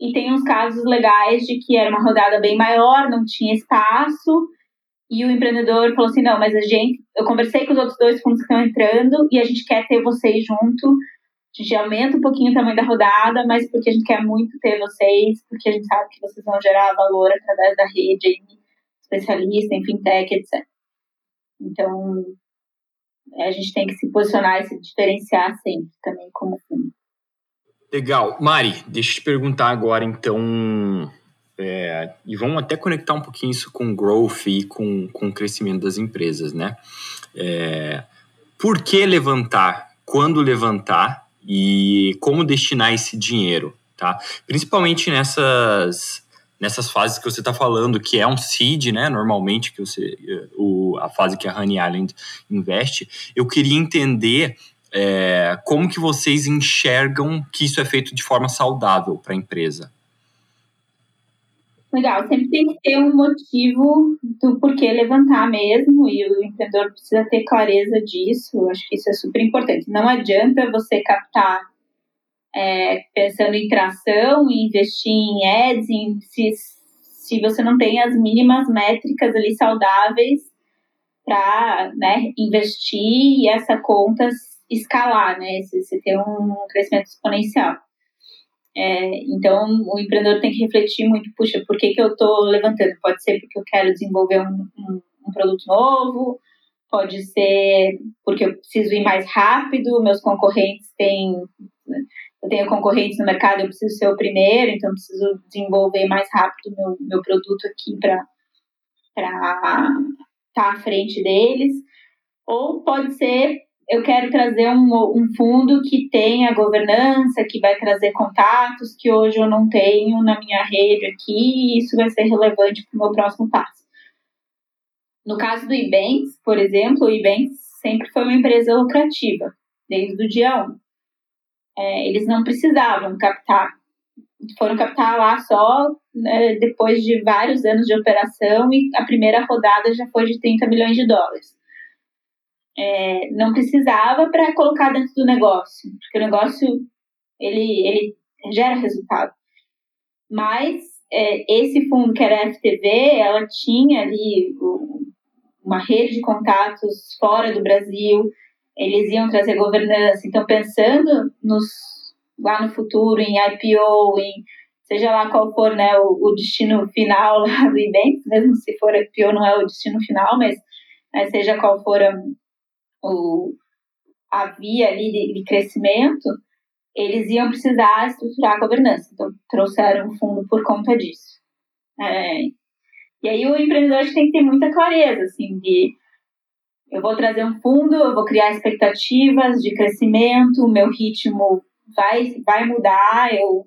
E tem uns casos legais de que era uma rodada bem maior, não tinha espaço, e o empreendedor falou assim: não, mas a gente, eu conversei com os outros dois fundos que estão entrando e a gente quer ter vocês junto. A gente aumenta um pouquinho o tamanho da rodada, mas porque a gente quer muito ter vocês, porque a gente sabe que vocês vão gerar valor através da rede especialista em fintech, etc. Então, a gente tem que se posicionar e se diferenciar sempre também como fundo. Legal. Mari, deixa eu te perguntar agora, então, é, e vamos até conectar um pouquinho isso com growth e com, com o crescimento das empresas, né? É, por que levantar? Quando levantar? E como destinar esse dinheiro, tá? Principalmente nessas, nessas fases que você está falando, que é um seed, né? Normalmente, que você, o, a fase que a Honey Island investe. Eu queria entender é, como que vocês enxergam que isso é feito de forma saudável para a empresa? Legal, sempre tem que ter um motivo do porquê levantar mesmo, e o empreendedor precisa ter clareza disso. Acho que isso é super importante. Não adianta você captar é, pensando em tração, em investir em ads, em, se, se você não tem as mínimas métricas ali saudáveis para né, investir e essa conta escalar, né? Você, você ter um crescimento exponencial. É, então, o empreendedor tem que refletir muito, puxa, por que, que eu estou levantando? Pode ser porque eu quero desenvolver um, um, um, produto novo, pode ser porque eu preciso ir mais rápido, meus concorrentes têm... Eu tenho concorrentes no mercado, eu preciso ser o primeiro, então eu preciso desenvolver mais rápido meu, meu produto aqui para estar tá à frente deles. Ou pode ser eu quero trazer um, um fundo que tenha governança, que vai trazer contatos que hoje eu não tenho na minha rede aqui, e isso vai ser relevante para o meu próximo passo. No caso do Ibanks, por exemplo, o Ibanks sempre foi uma empresa lucrativa, desde o dia 1. É, eles não precisavam captar, foram captar lá só né, depois de vários anos de operação e a primeira rodada já foi de 30 milhões de dólares é, não precisava para colocar dentro do negócio, porque o negócio ele, ele gera resultado. Mas é, esse fundo que era a FTV, ela tinha ali uma rede de contatos fora do Brasil, eles iam trazer governança. Então, pensando nos, lá no futuro, em IPO, em seja lá qual for né, o, o destino final lá do Ibanks, mesmo se for IPO não é o destino final, mas seja qual for a, o, a via ali de, de crescimento, eles iam precisar estruturar a governança. Então, trouxeram um fundo por conta disso. É, e aí o empreendedor tem que ter muita clareza, assim, de eu vou trazer um fundo, eu vou criar expectativas de crescimento, o meu ritmo vai, vai mudar, eu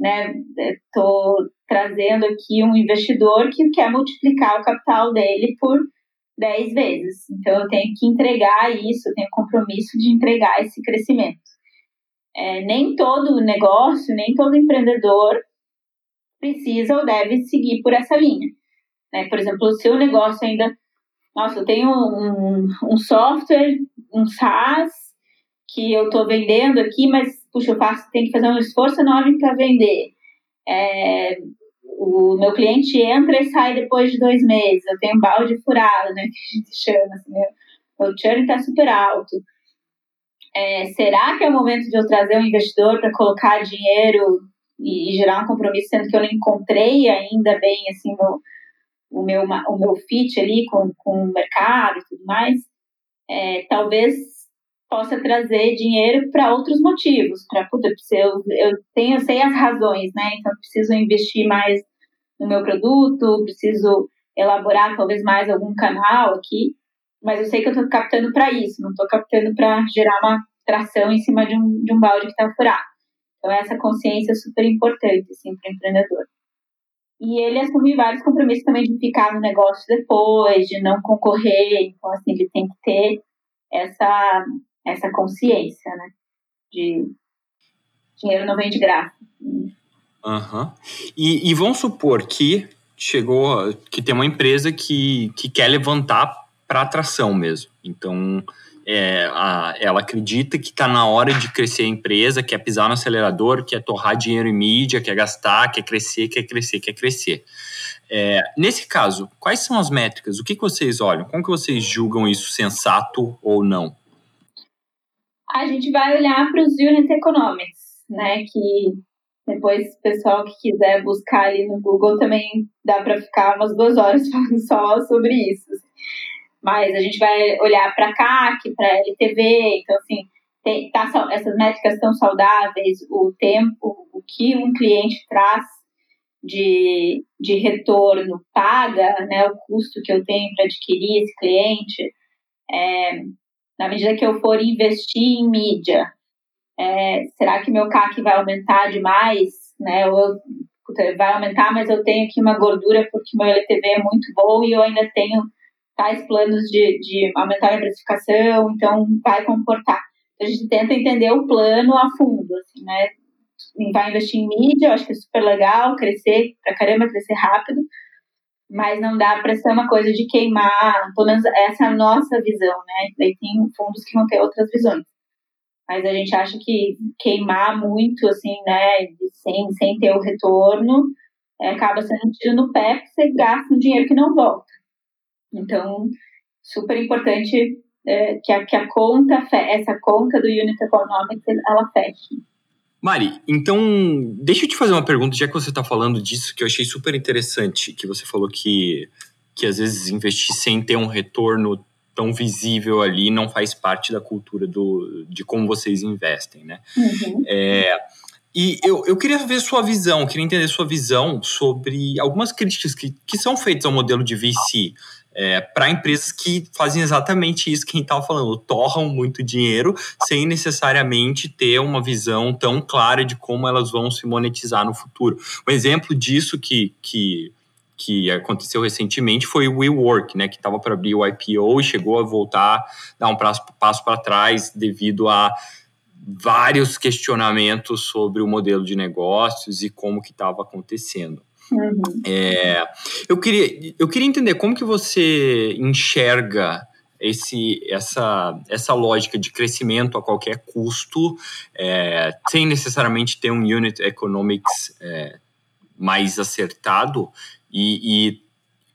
estou né, trazendo aqui um investidor que quer multiplicar o capital dele por 10 vezes. Então, eu tenho que entregar isso, eu tenho compromisso de entregar esse crescimento. É, nem todo negócio, nem todo empreendedor precisa ou deve seguir por essa linha. Né? Por exemplo, o seu negócio ainda. Nossa, eu tenho um, um software, um SaaS, que eu estou vendendo aqui, mas, puxa, eu faço, tenho que fazer um esforço enorme para vender. É, o meu cliente entra e sai depois de dois meses. Eu tenho um balde furado, né? Que a gente chama assim, meu, meu churn está super alto. É, será que é o momento de eu trazer um investidor para colocar dinheiro e, e, gerar um compromisso, sendo que eu não encontrei ainda bem assim meu, o meu o meu fit ali com, com o mercado e tudo mais? É, talvez possa trazer dinheiro para outros motivos, para eu, eu tenho eu sei as razões, né? Então eu preciso investir mais no meu produto, preciso elaborar talvez mais algum canal aqui, mas eu sei que eu estou captando para isso, não estou captando para gerar uma tração em cima de um, de um balde que está furado. Então, essa consciência é super importante assim, para o empreendedor. E ele assume vários compromissos também de ficar no negócio depois, de não concorrer. Então, assim, ele tem que ter essa, essa consciência, né? De dinheiro não vem de graça. Uhum. E, e vamos supor que chegou, que tem uma empresa que, que quer levantar para atração mesmo. Então, é, a, ela acredita que está na hora de crescer a empresa, quer pisar no acelerador, quer torrar dinheiro em mídia, quer gastar, quer crescer, quer crescer, quer crescer. É, nesse caso, quais são as métricas? O que, que vocês olham? Como que vocês julgam isso sensato ou não? A gente vai olhar para os unit economics, né? Que depois, pessoal que quiser buscar ali no Google também dá para ficar umas duas horas [LAUGHS] falando só sobre isso. Mas a gente vai olhar para CAC, para LTV, então assim, tem, tá, essas métricas estão saudáveis, o tempo, o que um cliente traz de, de retorno paga, né, o custo que eu tenho para adquirir esse cliente, é, na medida que eu for investir em mídia, é, será que meu CAC vai aumentar demais, né, ou eu, vai aumentar, mas eu tenho aqui uma gordura porque meu LTV é muito bom e eu ainda tenho tais planos de, de aumentar a precificação, então vai comportar. A gente tenta entender o plano a fundo, assim, né? Vai investir em mídia, eu acho que é super legal, crescer pra caramba, crescer rápido, mas não dá para ser uma coisa de queimar, pelo menos essa é a nossa visão, né? Daí tem fundos que vão ter outras visões. Mas a gente acha que queimar muito, assim, né, sem, sem ter o retorno, é, acaba sendo um tiro no pé, porque você gasta um dinheiro que não volta. Então, super importante é, que, a, que a conta, essa conta do Unit Economics, ela feche. Mari, então, deixa eu te fazer uma pergunta, já que você está falando disso, que eu achei super interessante, que você falou que, que às vezes investir sem ter um retorno tão visível ali não faz parte da cultura do, de como vocês investem, né? Uhum. É, e eu, eu queria ver sua visão, queria entender sua visão sobre algumas críticas que, que são feitas ao modelo de VC é, para empresas que fazem exatamente isso que a gente estava falando, torram muito dinheiro sem necessariamente ter uma visão tão clara de como elas vão se monetizar no futuro. Um exemplo disso que, que, que aconteceu recentemente foi o WeWork, né, que estava para abrir o IPO e chegou a voltar, dar um passo, passo para trás devido a vários questionamentos sobre o modelo de negócios e como que estava acontecendo. Uhum. É, eu, queria, eu queria entender como que você enxerga esse, essa, essa lógica de crescimento a qualquer custo, é, sem necessariamente ter um unit economics é, mais acertado e, e,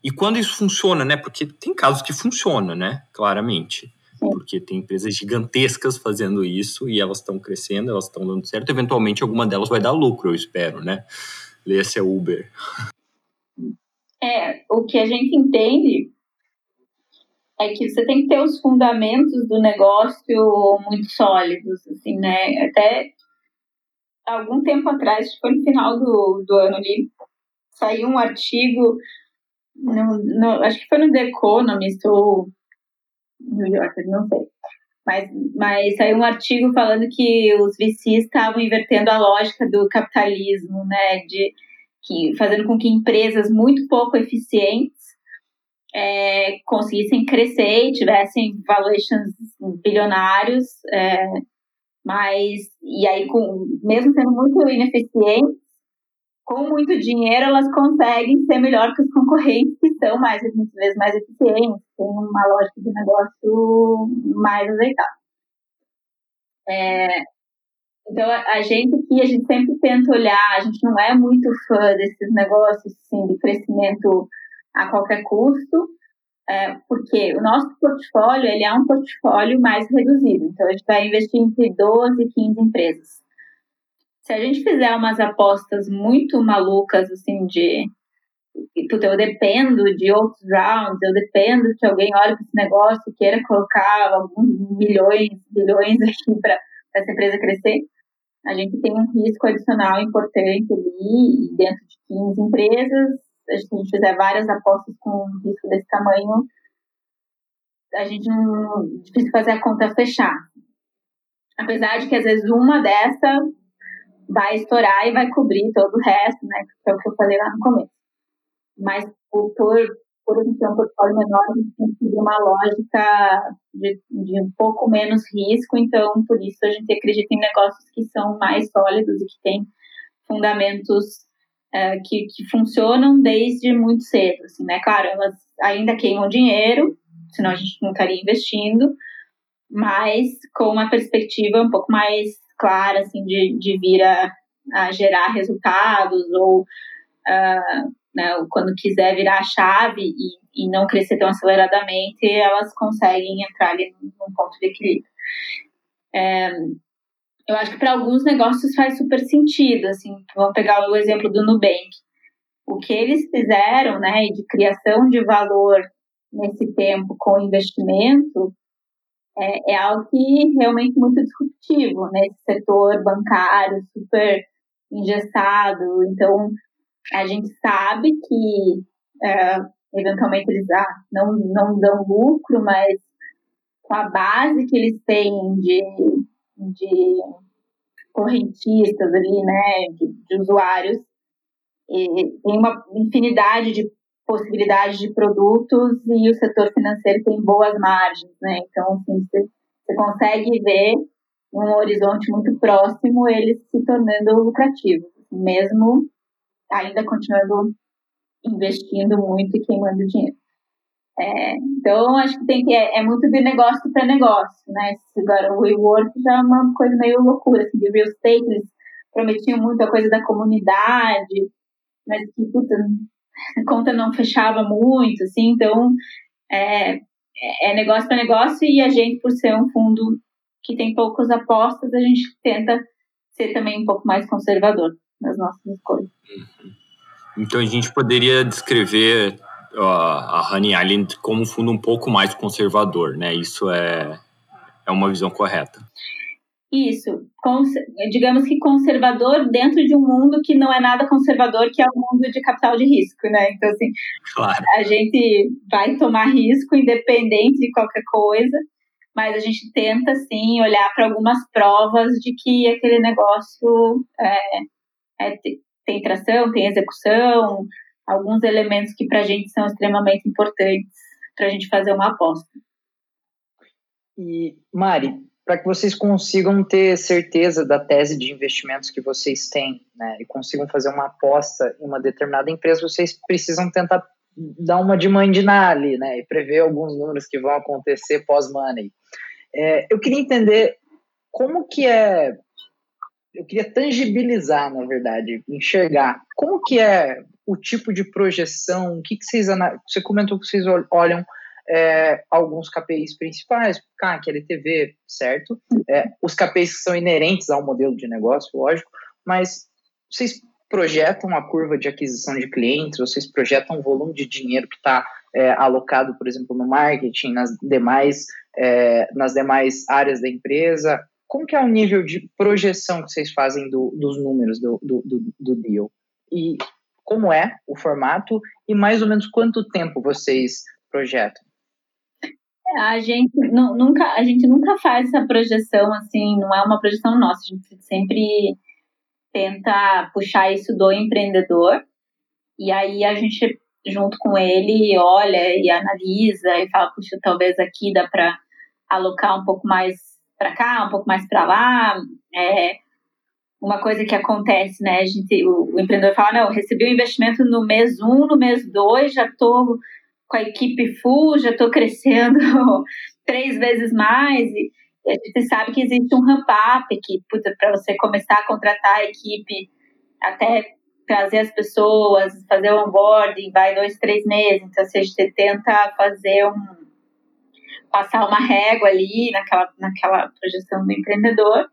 e, quando isso funciona, né? Porque tem casos que funciona, né? Claramente. Porque tem empresas gigantescas fazendo isso e elas estão crescendo, elas estão dando certo. Eventualmente, alguma delas vai dar lucro, eu espero, né? Esse é Uber. É, o que a gente entende é que você tem que ter os fundamentos do negócio muito sólidos, assim, né? Até algum tempo atrás, foi no final do, do ano ali, saiu um artigo, no, no, acho que foi no The Economist, ou New Yorker, não sei. Mas, mas saiu um artigo falando que os VCs estavam invertendo a lógica do capitalismo, né? De, que, fazendo com que empresas muito pouco eficientes é, conseguissem crescer e tivessem valuations bilionários, é, mas e aí com, mesmo sendo muito ineficientes, com muito dinheiro elas conseguem ser melhor que os concorrentes que são mais muitas vezes mais eficientes, têm uma lógica de negócio mais azeitada. É, então a gente aqui a gente sempre tenta olhar, a gente não é muito fã desses negócios assim, de crescimento a qualquer custo, é, porque o nosso portfólio ele é um portfólio mais reduzido, então a gente vai investir entre 12 e 15 empresas. Se a gente fizer umas apostas muito malucas, assim, de puta, eu dependo de outros rounds, eu dependo que alguém olhe para esse negócio e queira colocar alguns milhões, bilhões aqui para essa empresa crescer, a gente tem um risco adicional importante ali, dentro de 15 empresas, se a gente fizer várias apostas com um risco desse tamanho, a gente não. Difícil fazer a conta fechar. Apesar de que às vezes uma dessa vai estourar e vai cobrir todo o resto, né? Que é o que eu falei lá no começo. Mas por, por, por ter um portfólio menor, a gente tem que seguir uma lógica de, de um pouco menos risco, então por isso a gente acredita em negócios que são mais sólidos e que têm fundamentos é, que, que funcionam desde muito cedo, assim, né? Claro, elas ainda queimam dinheiro, senão a gente não estaria investindo, mas com uma perspectiva um pouco mais clara, assim, de, de vir a, a gerar resultados ou uh, né, quando quiser virar a chave e, e não crescer tão aceleradamente, elas conseguem entrar ali num ponto de equilíbrio. É, eu acho que para alguns negócios faz super sentido, assim, vamos pegar o exemplo do Nubank. O que eles fizeram, né, de criação de valor nesse tempo com investimento, é, é algo que realmente muito disruptivo nesse setor bancário super engessado. Então, a gente sabe que é, eventualmente eles ah, não, não dão lucro, mas com a base que eles têm de de correntistas ali, né, de, de usuários, tem uma infinidade de possibilidades de produtos e o setor financeiro tem boas margens, né? Então, assim, você, consegue ver um horizonte muito próximo eles se tornando lucrativos, mesmo ainda continuando investindo muito e queimando dinheiro. É, então, acho que tem que é, é muito de negócio para negócio, né? Agora, o WeWork já é uma coisa meio loucura, assim, de real estate, eles prometiam muito a coisa da comunidade, mas que, puta, a conta não fechava muito, assim, então é, é negócio para negócio e a gente, por ser um fundo que tem poucas apostas, a gente tenta ser também um pouco mais conservador nas nossas escolhas. Uhum. Então, a gente poderia descrever a Honey Island como um fundo um pouco mais conservador, né? Isso é, é uma visão correta. Isso, digamos que conservador dentro de um mundo que não é nada conservador, que é o mundo de capital de risco, né? Então, assim, claro. a gente vai tomar risco independente de qualquer coisa, mas a gente tenta, sim, olhar para algumas provas de que aquele negócio é, é, tem tração, tem execução, alguns elementos que para a gente são extremamente importantes para a gente fazer uma aposta. E, Mari, para que vocês consigam ter certeza da tese de investimentos que vocês têm, né, e consigam fazer uma aposta em uma determinada empresa, vocês precisam tentar dar uma de de ali, né, e prever alguns números que vão acontecer pós-money. É, eu queria entender como que é, eu queria tangibilizar, na verdade, enxergar como que é o tipo de projeção, o que, que vocês Você comentou que vocês olham é, alguns KPIs principais, CAC, LTV, certo? É, os KPIs que são inerentes ao modelo de negócio, lógico, mas vocês projetam a curva de aquisição de clientes, vocês projetam o volume de dinheiro que está é, alocado, por exemplo, no marketing, nas demais, é, nas demais áreas da empresa. Como que é o nível de projeção que vocês fazem do, dos números do, do, do deal? E como é o formato e mais ou menos quanto tempo vocês projetam? É, a gente nunca, a gente nunca faz essa projeção assim, não é uma projeção nossa, a gente sempre tenta puxar isso do empreendedor e aí a gente junto com ele olha e analisa e fala, puxa, talvez aqui dá para alocar um pouco mais para cá, um pouco mais para lá. É uma coisa que acontece, né? A gente, o, o empreendedor fala, não, recebi o um investimento no mês um, no mês dois, já estou com a equipe full, já estou crescendo [LAUGHS] três vezes mais. E, a gente sabe que existe um ramp-up que, para você começar a contratar a equipe, até trazer as pessoas, fazer o onboarding, vai dois, três meses. Então, se a gente tenta fazer um. passar uma régua ali naquela, naquela projeção do empreendedor.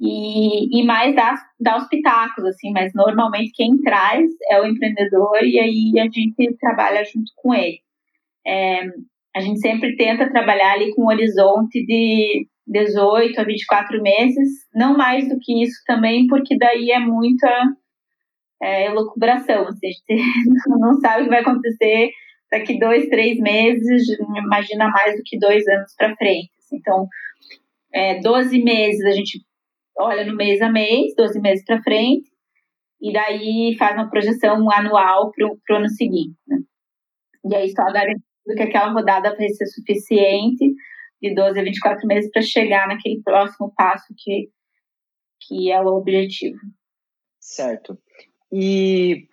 E, e mais dar, dar os pitacos, assim, mas normalmente quem traz é o empreendedor e aí a gente trabalha junto com ele. É, a gente sempre tenta trabalhar ali com um horizonte de 18 a 24 meses, não mais do que isso também, porque daí é muita é, elucubração. Assim, a gente [LAUGHS] não sabe o que vai acontecer daqui dois, três meses, imagina mais do que dois anos para frente. Assim. Então, é, 12 meses a gente olha no mês a mês, 12 meses para frente, e daí faz uma projeção anual para o ano seguinte. Né? E aí só garantindo que aquela rodada vai ser suficiente de 12 a 24 meses para chegar naquele próximo passo que, que é o objetivo. Certo. E,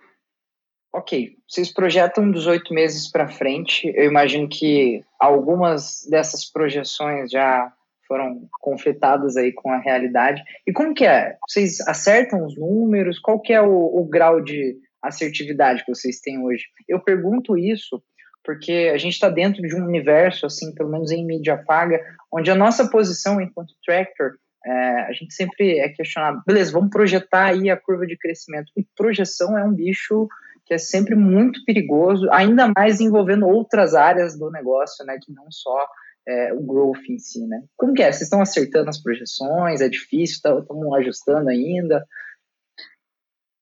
ok, vocês projetam dos oito meses para frente. Eu imagino que algumas dessas projeções já foram conflitadas aí com a realidade. E como que é? Vocês acertam os números? Qual que é o, o grau de assertividade que vocês têm hoje? Eu pergunto isso porque a gente está dentro de um universo, assim, pelo menos em mídia paga, onde a nossa posição enquanto tractor, é, a gente sempre é questionado, beleza, vamos projetar aí a curva de crescimento. E projeção é um bicho que é sempre muito perigoso, ainda mais envolvendo outras áreas do negócio, né, que não só é, o growth em si, né? Como que é? Vocês estão acertando as projeções? É difícil? Estão tá, ajustando ainda?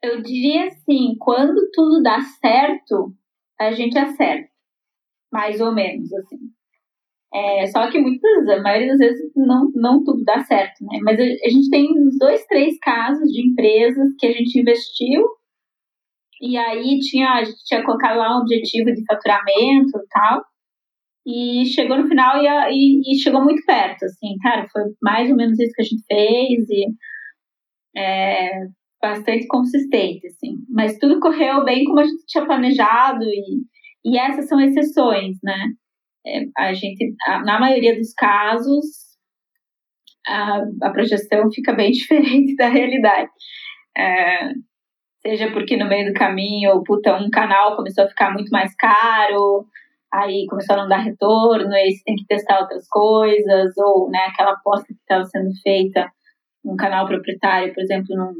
Eu diria assim, quando tudo dá certo, a gente acerta mais ou menos, assim. É, só que muitas, a maioria das vezes não, não tudo dá certo, né? Mas a, a gente tem uns dois, três casos de empresas que a gente investiu e aí tinha, a gente tinha colocado lá um objetivo de faturamento e tal, e chegou no final e, e, e, chegou muito perto, assim, cara, foi mais ou menos isso que a gente fez e é, bastante consistente, assim. Mas tudo correu bem como a gente tinha planejado e e essas são exceções, né? É, a gente, a, na maioria dos casos, a, a, projeção fica bem [LAUGHS] diferente da realidade. É, seja porque no meio do caminho, puta, um canal começou a ficar muito mais caro, aí começou a não dar retorno, aí você tem que testar outras coisas, ou né, aquela aposta que estava sendo feita, um canal proprietário, por exemplo, não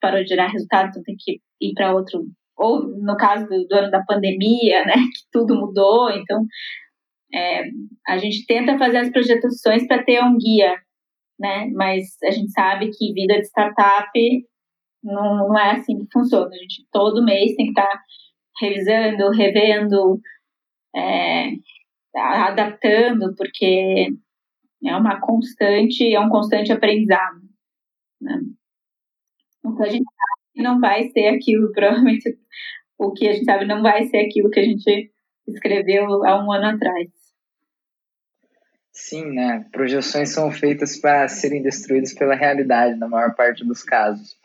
parou de gerar resultado, então tem que ir para outro ou no caso do, do, ano da pandemia, né, que tudo mudou, então é, a gente tenta fazer as projetações para ter um guia, né, mas a gente sabe que vida de startup não, não é assim que funciona, a gente todo mês tem que estar tá revisando, revendo, é, adaptando, porque é uma constante, é um constante aprendizado, né. Então a gente não vai ser aquilo, [LAUGHS] provavelmente o que a gente sabe não vai ser aquilo que a gente escreveu há um ano atrás. Sim, né? Projeções são feitas para serem destruídas pela realidade, na maior parte dos casos.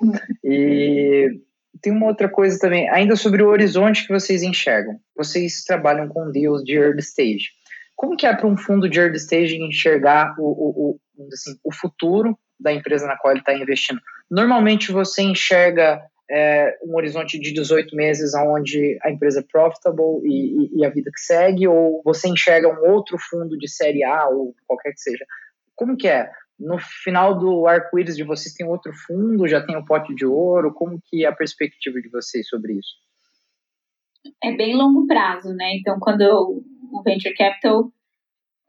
E tem uma outra coisa também, ainda sobre o horizonte que vocês enxergam. Vocês trabalham com deals de early stage. Como que é para um fundo de early stage enxergar o, o, o, assim, o futuro da empresa na qual ele está investindo? Normalmente você enxerga é, um horizonte de 18 meses onde a empresa é profitable e, e, e, a vida que segue, ou você enxerga um outro fundo de série A ou qualquer que seja? Como que é? No final do arco-íris de vocês tem outro fundo, já tem o pote de ouro? Como que é a perspectiva de vocês sobre isso? É bem longo prazo, né? Então, quando o Venture Capital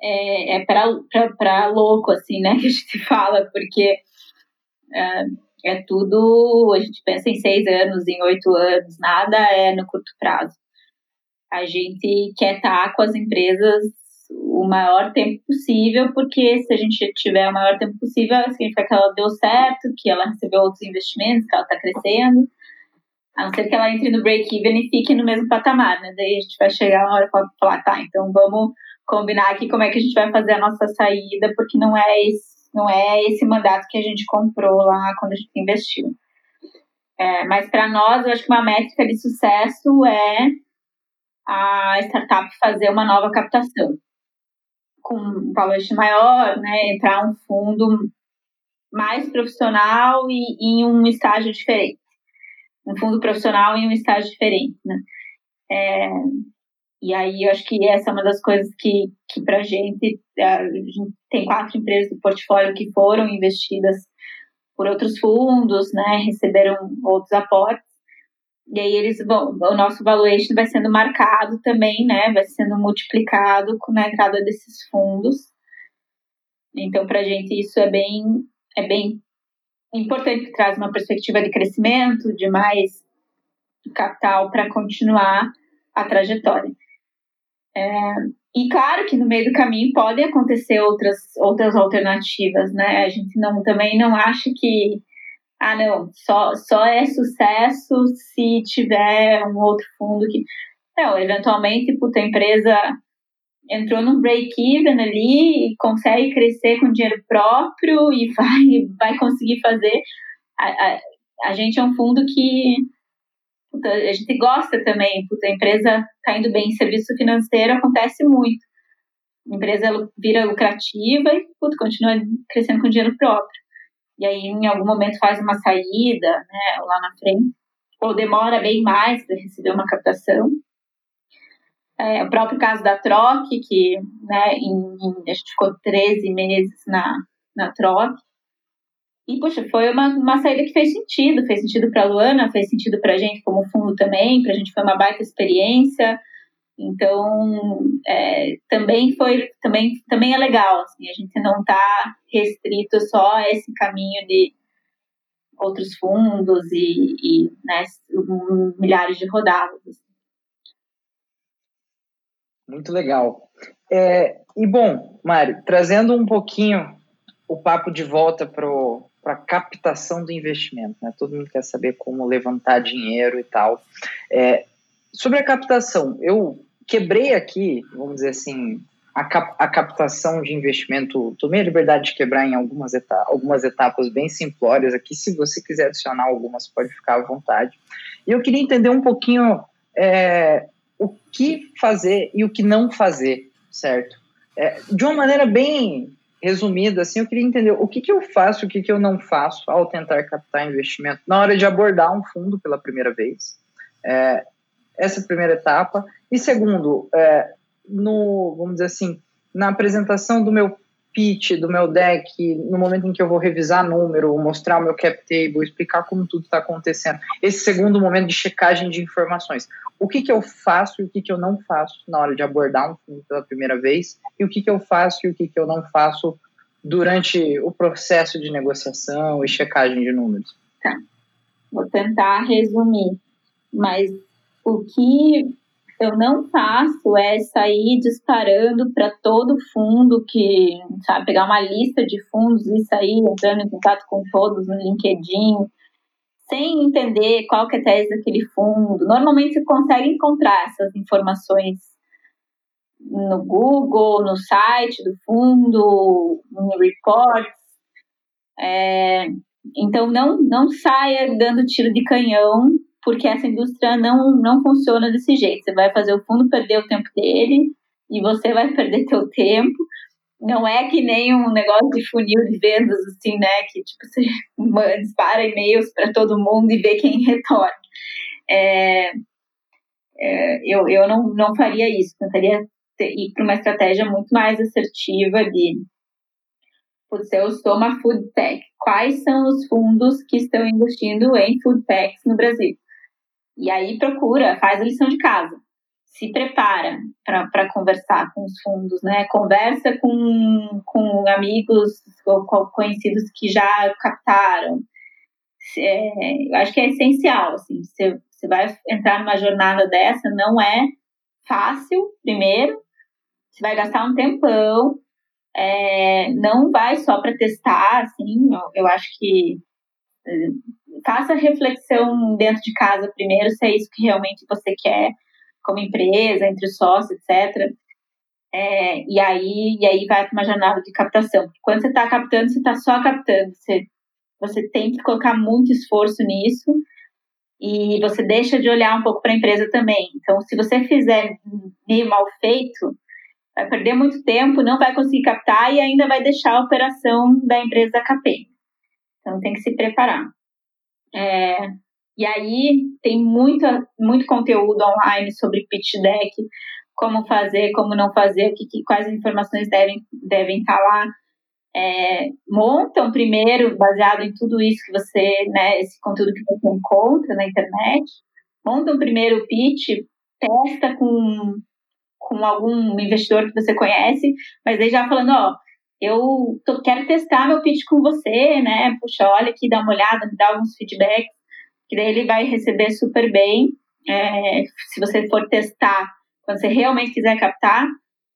é, é para louco, assim, né? [LAUGHS] Que a gente fala, porque... Uh, é tudo, a gente pensa em seis anos, em oito anos, nada é no curto prazo. A gente quer estar com as empresas o maior tempo possível, porque se a gente tiver o maior tempo possível, significa que ela deu certo, que ela recebeu outros investimentos, que ela está crescendo. A não ser que ela entre no break-even e fique no mesmo patamar, né? Daí a gente vai chegar uma hora e falar, tá, então vamos combinar aqui como é que a gente vai fazer a nossa saída, porque não é esse, não é esse mandato que a gente comprou lá quando a gente investiu. É, mas para nós, eu acho que uma métrica de sucesso é a startup fazer uma nova captação com um valor maior, né, entrar um fundo mais profissional e, e em um estágio diferente um fundo profissional em um estágio diferente, né? É, e aí eu acho que essa é uma das coisas que, que para a gente, a gente tem quatro empresas do portfólio que foram investidas por outros fundos, né? Receberam outros aportes. E aí eles vão, o nosso valuation vai sendo marcado também, né? Vai sendo multiplicado com a entrada desses fundos. Então, para a gente isso é bem, é bem importante traz uma perspectiva de crescimento, de mais capital para continuar a trajetória. É, e claro que no meio do caminho podem acontecer outras, outras alternativas, né? A gente não, também não acha que, ah, não, só, só é sucesso se tiver um outro fundo que. Não, eventualmente, puta, a empresa entrou num break-even ali e consegue crescer com dinheiro próprio e [LAUGHS] vai, vai conseguir fazer. A, a, a gente é um fundo que puta, a gente gosta também, puta, a empresa está indo bem em serviço financeiro, acontece muito. A empresa vira lucrativa e puta, continua crescendo com dinheiro próprio. E aí, em algum momento, faz uma saída né, lá na frente, ou demora bem mais para receber uma captação. É, o próprio caso da Troc, que né, em, em, a gente ficou 13 meses na, na Troc. E, poxa, foi uma, uma saída que fez sentido. Fez sentido para a Luana, fez sentido para a gente como fundo também. Para a gente foi uma baita experiência. Então, é, também foi, também, também é legal, assim, a gente não está restrito só a esse caminho de outros fundos e, e né, milhares de rodadas. Muito legal. É, e bom, Mário, trazendo um pouquinho o papo de volta para a captação do investimento, né? Todo mundo quer saber como levantar dinheiro e tal. É, sobre a captação, eu quebrei aqui, vamos dizer assim, a, cap, a captação de investimento, tomei a liberdade de quebrar em algumas, etapas, algumas etapas bem simplórias aqui. Se você quiser adicionar algumas, pode ficar à vontade. E eu queria entender um pouquinho é, o que fazer e o que não fazer, certo? É, de uma maneira bem resumida, assim, eu queria entender o que, que eu faço, o que, que eu não faço ao tentar captar investimento na hora de abordar um fundo pela primeira vez. É, essa primeira etapa. E segundo, é, no, vamos dizer assim, na apresentação do meu pitch, do meu deck, no momento em que eu vou revisar número, mostrar o meu cap table, explicar como tudo está acontecendo. Esse segundo momento de checagem de informações o que, que eu faço e o que, que eu não faço na hora de abordar um fundo pela primeira vez e o que, que eu faço e o que, que eu não faço durante o processo de negociação e checagem de números. Tá. Vou tentar resumir, mas o que eu não faço é sair disparando para todo fundo que, sabe, pegar uma lista de fundos e sair entrando em contato com todos no LinkedIn sem entender qual que é a tese daquele fundo. Normalmente você consegue encontrar essas informações no Google, no site do fundo, no reports. É, então não, não saia dando tiro de canhão, porque essa indústria não, não funciona desse jeito. Você vai fazer o fundo perder o tempo dele e você vai perder teu tempo não é que nem um negócio de funil de vendas, assim, né? Que tipo, você [LAUGHS] dispara e-mails para todo mundo e vê quem [LAUGHS] retorna. É, é, eu eu não, não faria isso, tentaria ir para uma estratégia muito mais assertiva de putz, eu sou uma food tech. Quais são os fundos que estão investindo em food techs no Brasil? E aí procura, faz a lição de casa. Se prepara para conversar com os fundos, né? Conversa com, com amigos ou com conhecidos que já captaram. É, eu acho que é essencial, assim, você, você vai entrar numa jornada dessa, não é fácil, primeiro, você vai gastar um tempão, é, não vai só para testar, assim, eu, eu acho que é, faça reflexão dentro de casa primeiro, se é isso que realmente você quer como empresa, entre sócios, etc. É, e aí e aí vai para uma jornada de captação. Quando você está captando, você está só captando. Você, você tem que colocar muito esforço nisso e você deixa de olhar um pouco para a empresa também. Então, se você fizer meio mal feito, vai perder muito tempo, não vai conseguir captar e ainda vai deixar a operação da empresa capenga. Então tem que se preparar. É, e aí tem muito, muito conteúdo online sobre pitch deck, como fazer, como não fazer, que, que quais informações devem, devem estar lá. É, montam primeiro, baseado em tudo isso que você, né, esse conteúdo que você encontra na internet, montam primeiro o pitch, testa com com algum investidor que você conhece, mas aí já falando, ó, eu tô, quero testar meu pitch com você, né? Puxa, olha aqui, dá uma olhada, me dá alguns feedbacks, que daí ele vai receber super bem. É, se você for testar, quando você realmente quiser captar,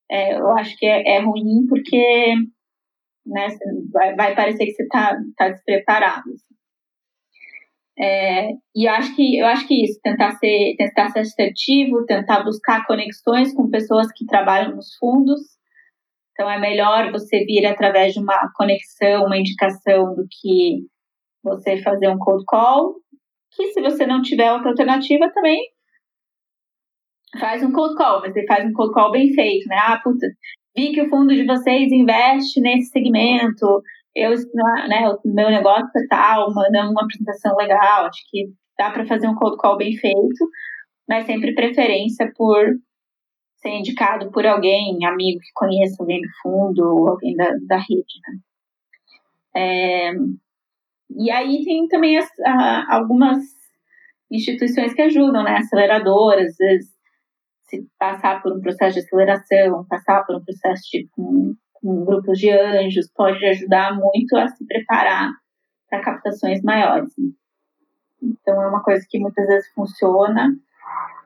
é, eu acho que é, é ruim porque né, vai, vai, parecer que você está tá despreparado. Assim. É, e eu acho que eu acho que isso, tentar ser, tentar ser assertivo, tentar buscar conexões com pessoas que trabalham nos fundos. Então é melhor você vir através de uma conexão, uma indicação do que você fazer um cold call. Que se você não tiver outra alternativa também faz um cold call, mas você faz um cold call bem feito, né? Ah, puta, vi que o fundo de vocês investe nesse segmento, eu, né, o meu negócio é tal, mandando uma apresentação legal, acho que dá para fazer um cold call bem feito, mas sempre preferência por ser indicado por alguém, amigo que conheça alguém do fundo ou alguém da, da rede, né? É, e aí tem também as, a, algumas instituições que ajudam, né? Aceleradoras, às vezes, se passar por um processo de aceleração, passar por um processo de um, com grupos de anjos, pode ajudar muito a se preparar para captações maiores. Então, é uma coisa que muitas vezes funciona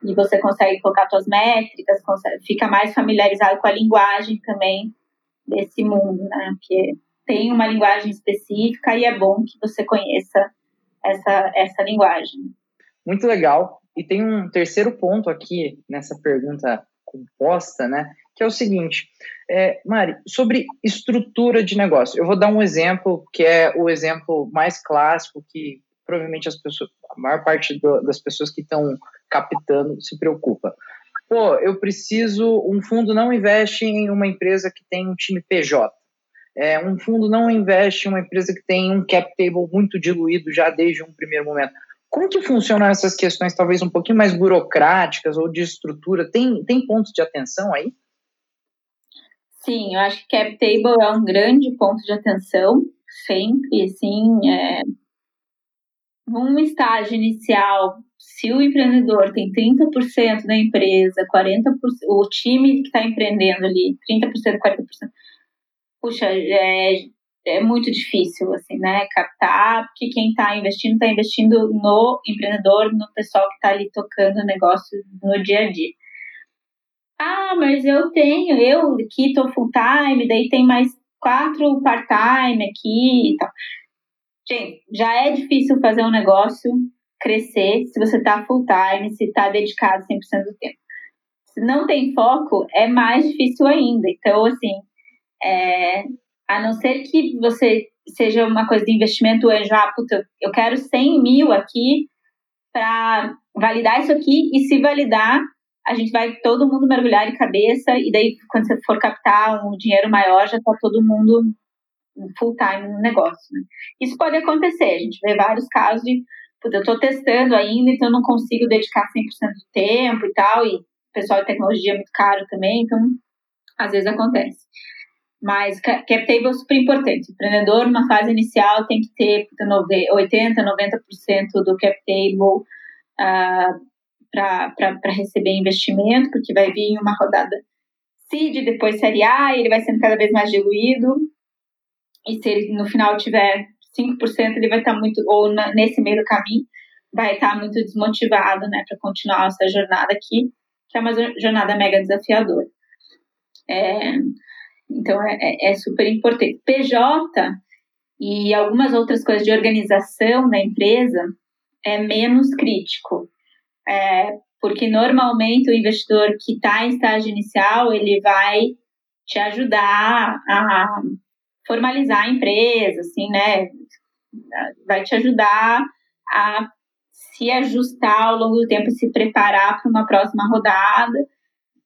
e você consegue colocar suas métricas, consegue, fica mais familiarizado com a linguagem também desse mundo, né? Porque tem uma linguagem específica e é bom que você conheça essa, essa linguagem. Muito legal. E tem um terceiro ponto aqui nessa pergunta composta, né? Que é o seguinte: é, Mari, sobre estrutura de negócio, eu vou dar um exemplo que é o exemplo mais clássico que provavelmente as pessoas, a maior parte do, das pessoas que estão captando se preocupa. Pô, eu preciso, um fundo não investe em uma empresa que tem um time PJ. É, um fundo não investe em uma empresa que tem um cap table muito diluído já desde um primeiro momento. Como que funcionam essas questões, talvez um pouquinho mais burocráticas ou de estrutura? Tem, tem pontos de atenção aí? Sim, eu acho que cap table é um grande ponto de atenção, sempre, assim, é, num estágio inicial, se o empreendedor tem 30% da empresa, 40%, o time que está empreendendo ali, 30%, 40%, puxa, é, é muito difícil, assim, né, captar, porque quem está investindo, está investindo no empreendedor, no pessoal que está ali tocando o negócio no dia a dia. Ah, mas eu tenho, eu aqui estou full time, daí tem mais quatro part-time aqui e tal. Gente, já é difícil fazer um negócio crescer se você está full time, se está dedicado 100% do tempo. Se não tem foco, é mais difícil ainda. Então, assim, é, a não ser que você seja uma coisa de investimento anjo, ah, puta, eu quero 100 mil aqui para validar isso aqui, e se validar, a gente vai todo mundo mergulhar de cabeça e daí quando você for captar um dinheiro maior já está todo mundo full time no negócio. Né? Isso pode acontecer, a gente vê vários casos de eu estou testando ainda, então não consigo dedicar 100% do tempo e tal, e pessoal de tecnologia é muito caro também, então às vezes acontece. Mas cap table é super importante. O empreendedor, numa fase inicial, tem que ter 80, 90% do cap table uh, para receber investimento, porque vai vir uma rodada seed, depois série A, ele vai sendo cada vez mais diluído. E se ele no final tiver 5%, ele vai estar tá muito, ou na, nesse meio do caminho, vai estar tá muito desmotivado, né, para continuar essa jornada aqui, que é uma jornada mega desafiadora. É, então, é, é, é super importante. PJ e algumas outras coisas de organização da empresa é menos crítico. É, porque normalmente o investidor que está em estágio inicial, ele vai te ajudar a formalizar a empresa, assim, né? Vai te ajudar a se ajustar ao longo do tempo se preparar para uma próxima rodada,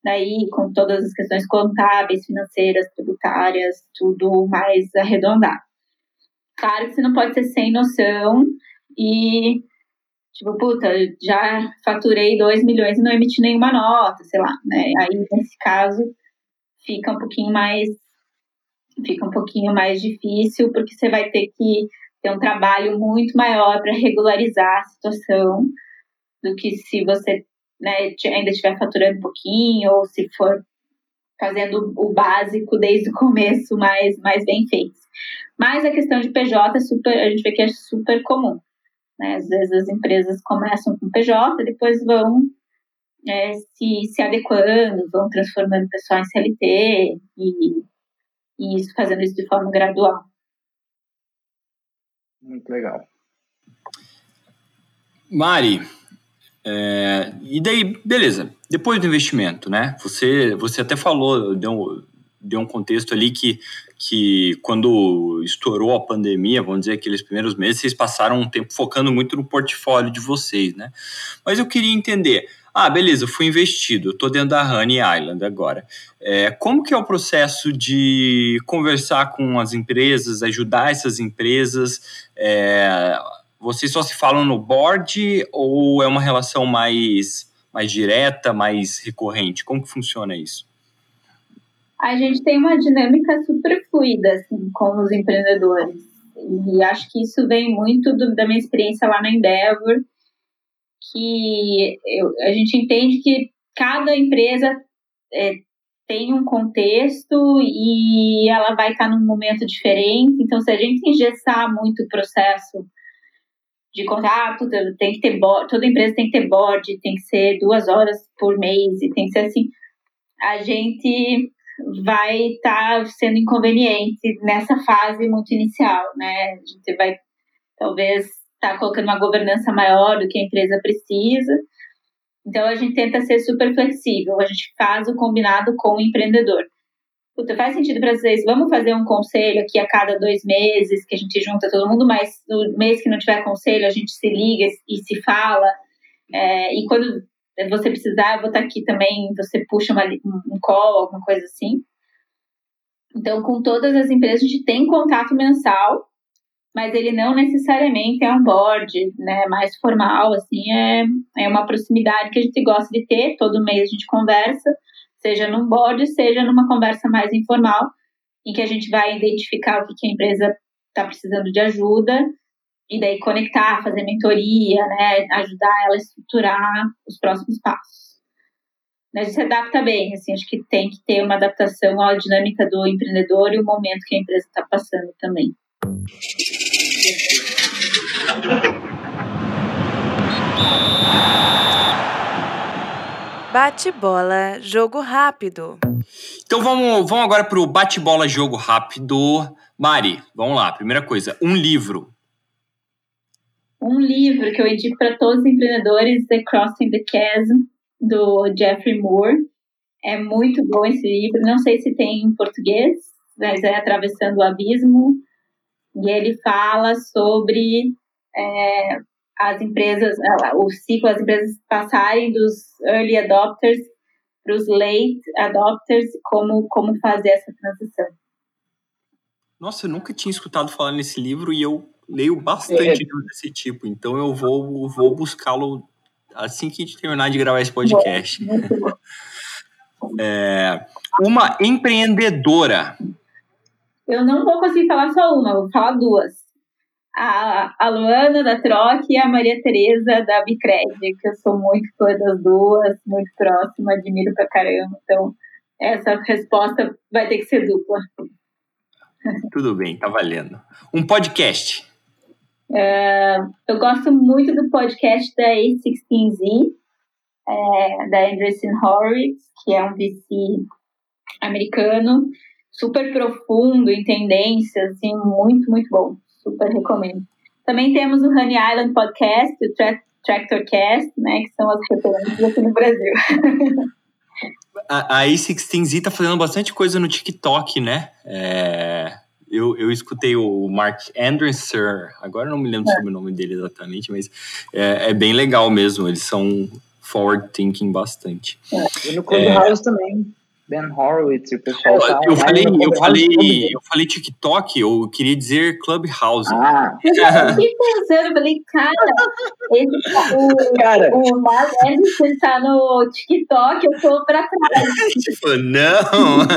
daí com todas as questões contábeis, financeiras, tributárias, tudo mais arredondado. Claro que você não pode ser sem noção e, tipo, puta, já faturei 2 milhões e não emiti nenhuma nota, sei lá, né? Aí, nesse caso, fica um pouquinho mais fica um pouquinho mais difícil, porque você vai ter que ter um trabalho muito maior para regularizar a situação do que se você né, ainda estiver faturando um pouquinho ou se for fazendo o básico desde o começo mais, mais bem feito. Mas a questão de PJ é super, a gente vê que é super comum. Né? Às vezes as empresas começam com PJ, depois vão é, se, se adequando, vão transformando o pessoal em CLT e, e isso, fazendo isso de forma gradual. Muito legal. Mari, é, e daí, beleza, depois do investimento, né? Você, você até falou, deu, deu um contexto ali que, que quando estourou a pandemia, vamos dizer, aqueles primeiros meses, vocês passaram um tempo focando muito no portfólio de vocês, né? Mas eu queria entender, ah, beleza, fui investido, tô dentro da Honey Island agora. É, como que é o processo de conversar com as empresas, ajudar essas empresas? É, vocês só se falam no board ou é uma relação mais, mais direta, mais recorrente? Como que funciona isso? A gente tem uma dinâmica super fluida assim, com os empreendedores. E acho que isso vem muito do, da minha experiência lá na Endeavor, que eu, a gente entende que cada empresa é, tem um contexto e ela vai estar num momento diferente. Então, se a gente engessar muito o processo de contato, tem que ter board, toda empresa tem que ter board, tem que ser duas horas por mês e tem que ser assim. A gente vai estar sendo inconveniente nessa fase muito inicial, né? A gente vai talvez está colocando uma governança maior do que a empresa precisa. Então a gente tenta ser super flexível, a gente faz o combinado com o empreendedor. Puta, faz sentido para vocês, vamos fazer um conselho aqui a cada dois meses, que a gente junta todo mundo, mas no mês que não tiver conselho, a gente se liga e se fala. É, e quando você precisar, eu vou estar aqui também, você puxa uma, um call, alguma coisa assim. Então, com todas as empresas, a gente tem contato mensal mas ele não necessariamente é um board, né, mais formal, assim, é, é uma proximidade que a gente gosta de ter, todo mês a gente conversa, seja num board, seja numa conversa mais informal, em que a gente vai identificar o que, que a empresa está precisando de ajuda, e daí conectar, fazer mentoria, né, ajudar ela a estruturar os próximos passos. A gente se adapta bem, assim, acho que tem que ter uma adaptação à dinâmica do empreendedor e o momento que a empresa está passando também. Bate-bola, jogo rápido. Então vamos, vamos agora para o bate-bola, jogo rápido. Mari, vamos lá. Primeira coisa, um livro. Um livro que eu indico para todos os empreendedores é Crossing the Chasm, do Jeffrey Moore. É muito bom esse livro. Não sei se tem em português, mas é Atravessando o Abismo e ele fala sobre é, as empresas, o ciclo, as empresas passarem dos early adopters para os late adopters, como, como fazer essa transição. Nossa, eu nunca tinha escutado falar nesse livro e eu leio bastante é. desse tipo, então eu vou, vou buscá-lo assim que a gente terminar de gravar esse podcast. Bom. [LAUGHS] É, uma empreendedora eu não vou conseguir falar só uma, vou falar duas. A, a Luana da Troc e a Maria Tereza da Bicred, que eu sou muito fã das duas, muito próxima, admiro pra caramba. Então, essa resposta vai ter que ser dupla. Tudo bem, tá valendo. Um podcast. É, eu gosto muito do podcast da A16Z, é, da Andreessen Horowitz, que é um VC americano, super profundo em tendências, assim, muito, muito bom. Super recomendo. Também temos o Honey Island Podcast, o Tra Tractor Cast, né, que são as referências aqui no Brasil. [LAUGHS] a, a A16Z tá fazendo bastante coisa no TikTok, né? É, eu, eu escutei o Mark Anderson, agora não me lembro é. sobre o nome dele exatamente, mas é, é, bem legal mesmo. Eles são forward thinking bastante. É, e no Clubhouse é. também. Ben Horowitz o pessoal. Tá eu, falei, eu, falei, eu falei TikTok, eu queria dizer Clubhouse. Ah. Eu fiquei [LAUGHS] pensando, falei, cara, esse, o, [LAUGHS] cara. o Mark Anderson tá no TikTok, eu tô pra trás. [LAUGHS] tipo, não!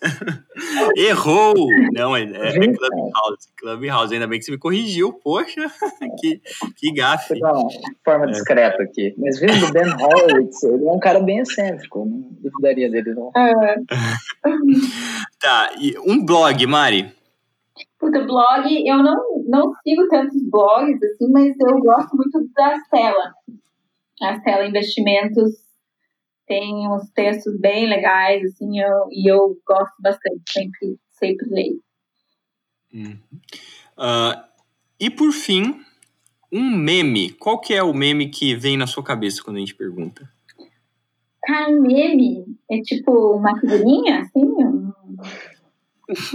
[LAUGHS] Errou! Não, é, é Clubhouse. Clubhouse, ainda bem que você me corrigiu. Poxa, [LAUGHS] que, que gafe. Não, forma é. discreta aqui. Mas vindo do Ben Horowitz, ele é um cara bem excêntrico. Não duvidaria dele, não. É. [LAUGHS] tá, e um blog, Mari? Puta, blog, eu não, não sigo tantos blogs, assim, mas eu gosto muito da Stella. A Stella Investimentos tem uns textos bem legais, assim, eu, e eu gosto bastante, sempre, sempre leio. Uhum. Uh, e por fim, um meme. Qual que é o meme que vem na sua cabeça quando a gente pergunta? Cara, meme é tipo uma figurinha, assim?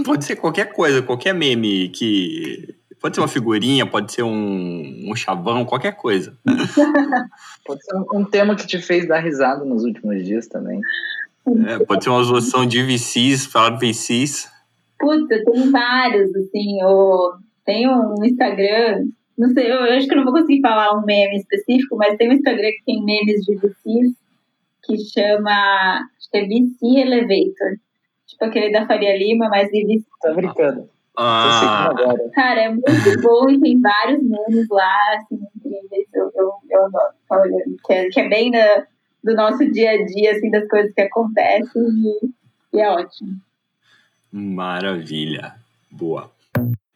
[LAUGHS] Pode ser qualquer coisa, qualquer meme que Pode ser uma figurinha, pode ser um, um chavão, qualquer coisa. [LAUGHS] pode ser um, um, tema que te fez dar risada nos últimos dias também. É, pode ser uma zoação de VCs, falar de VCs. Puta, tem vários, assim. Tem um Instagram, não sei, eu, eu acho que eu não vou conseguir falar um meme específico, mas tem um Instagram que tem memes de VCs que chama, acho que é VC Elevator. Tipo aquele da Faria Lima, mas de VC. Tá brincando. Ah. Cara, é muito bom e tem vários memes lá, assim, incríveis. Eu, eu, eu adoro ficar olhando, que é, que é bem da, do nosso dia a dia, assim, das coisas que acontecem e, e é ótimo. Maravilha. Boa.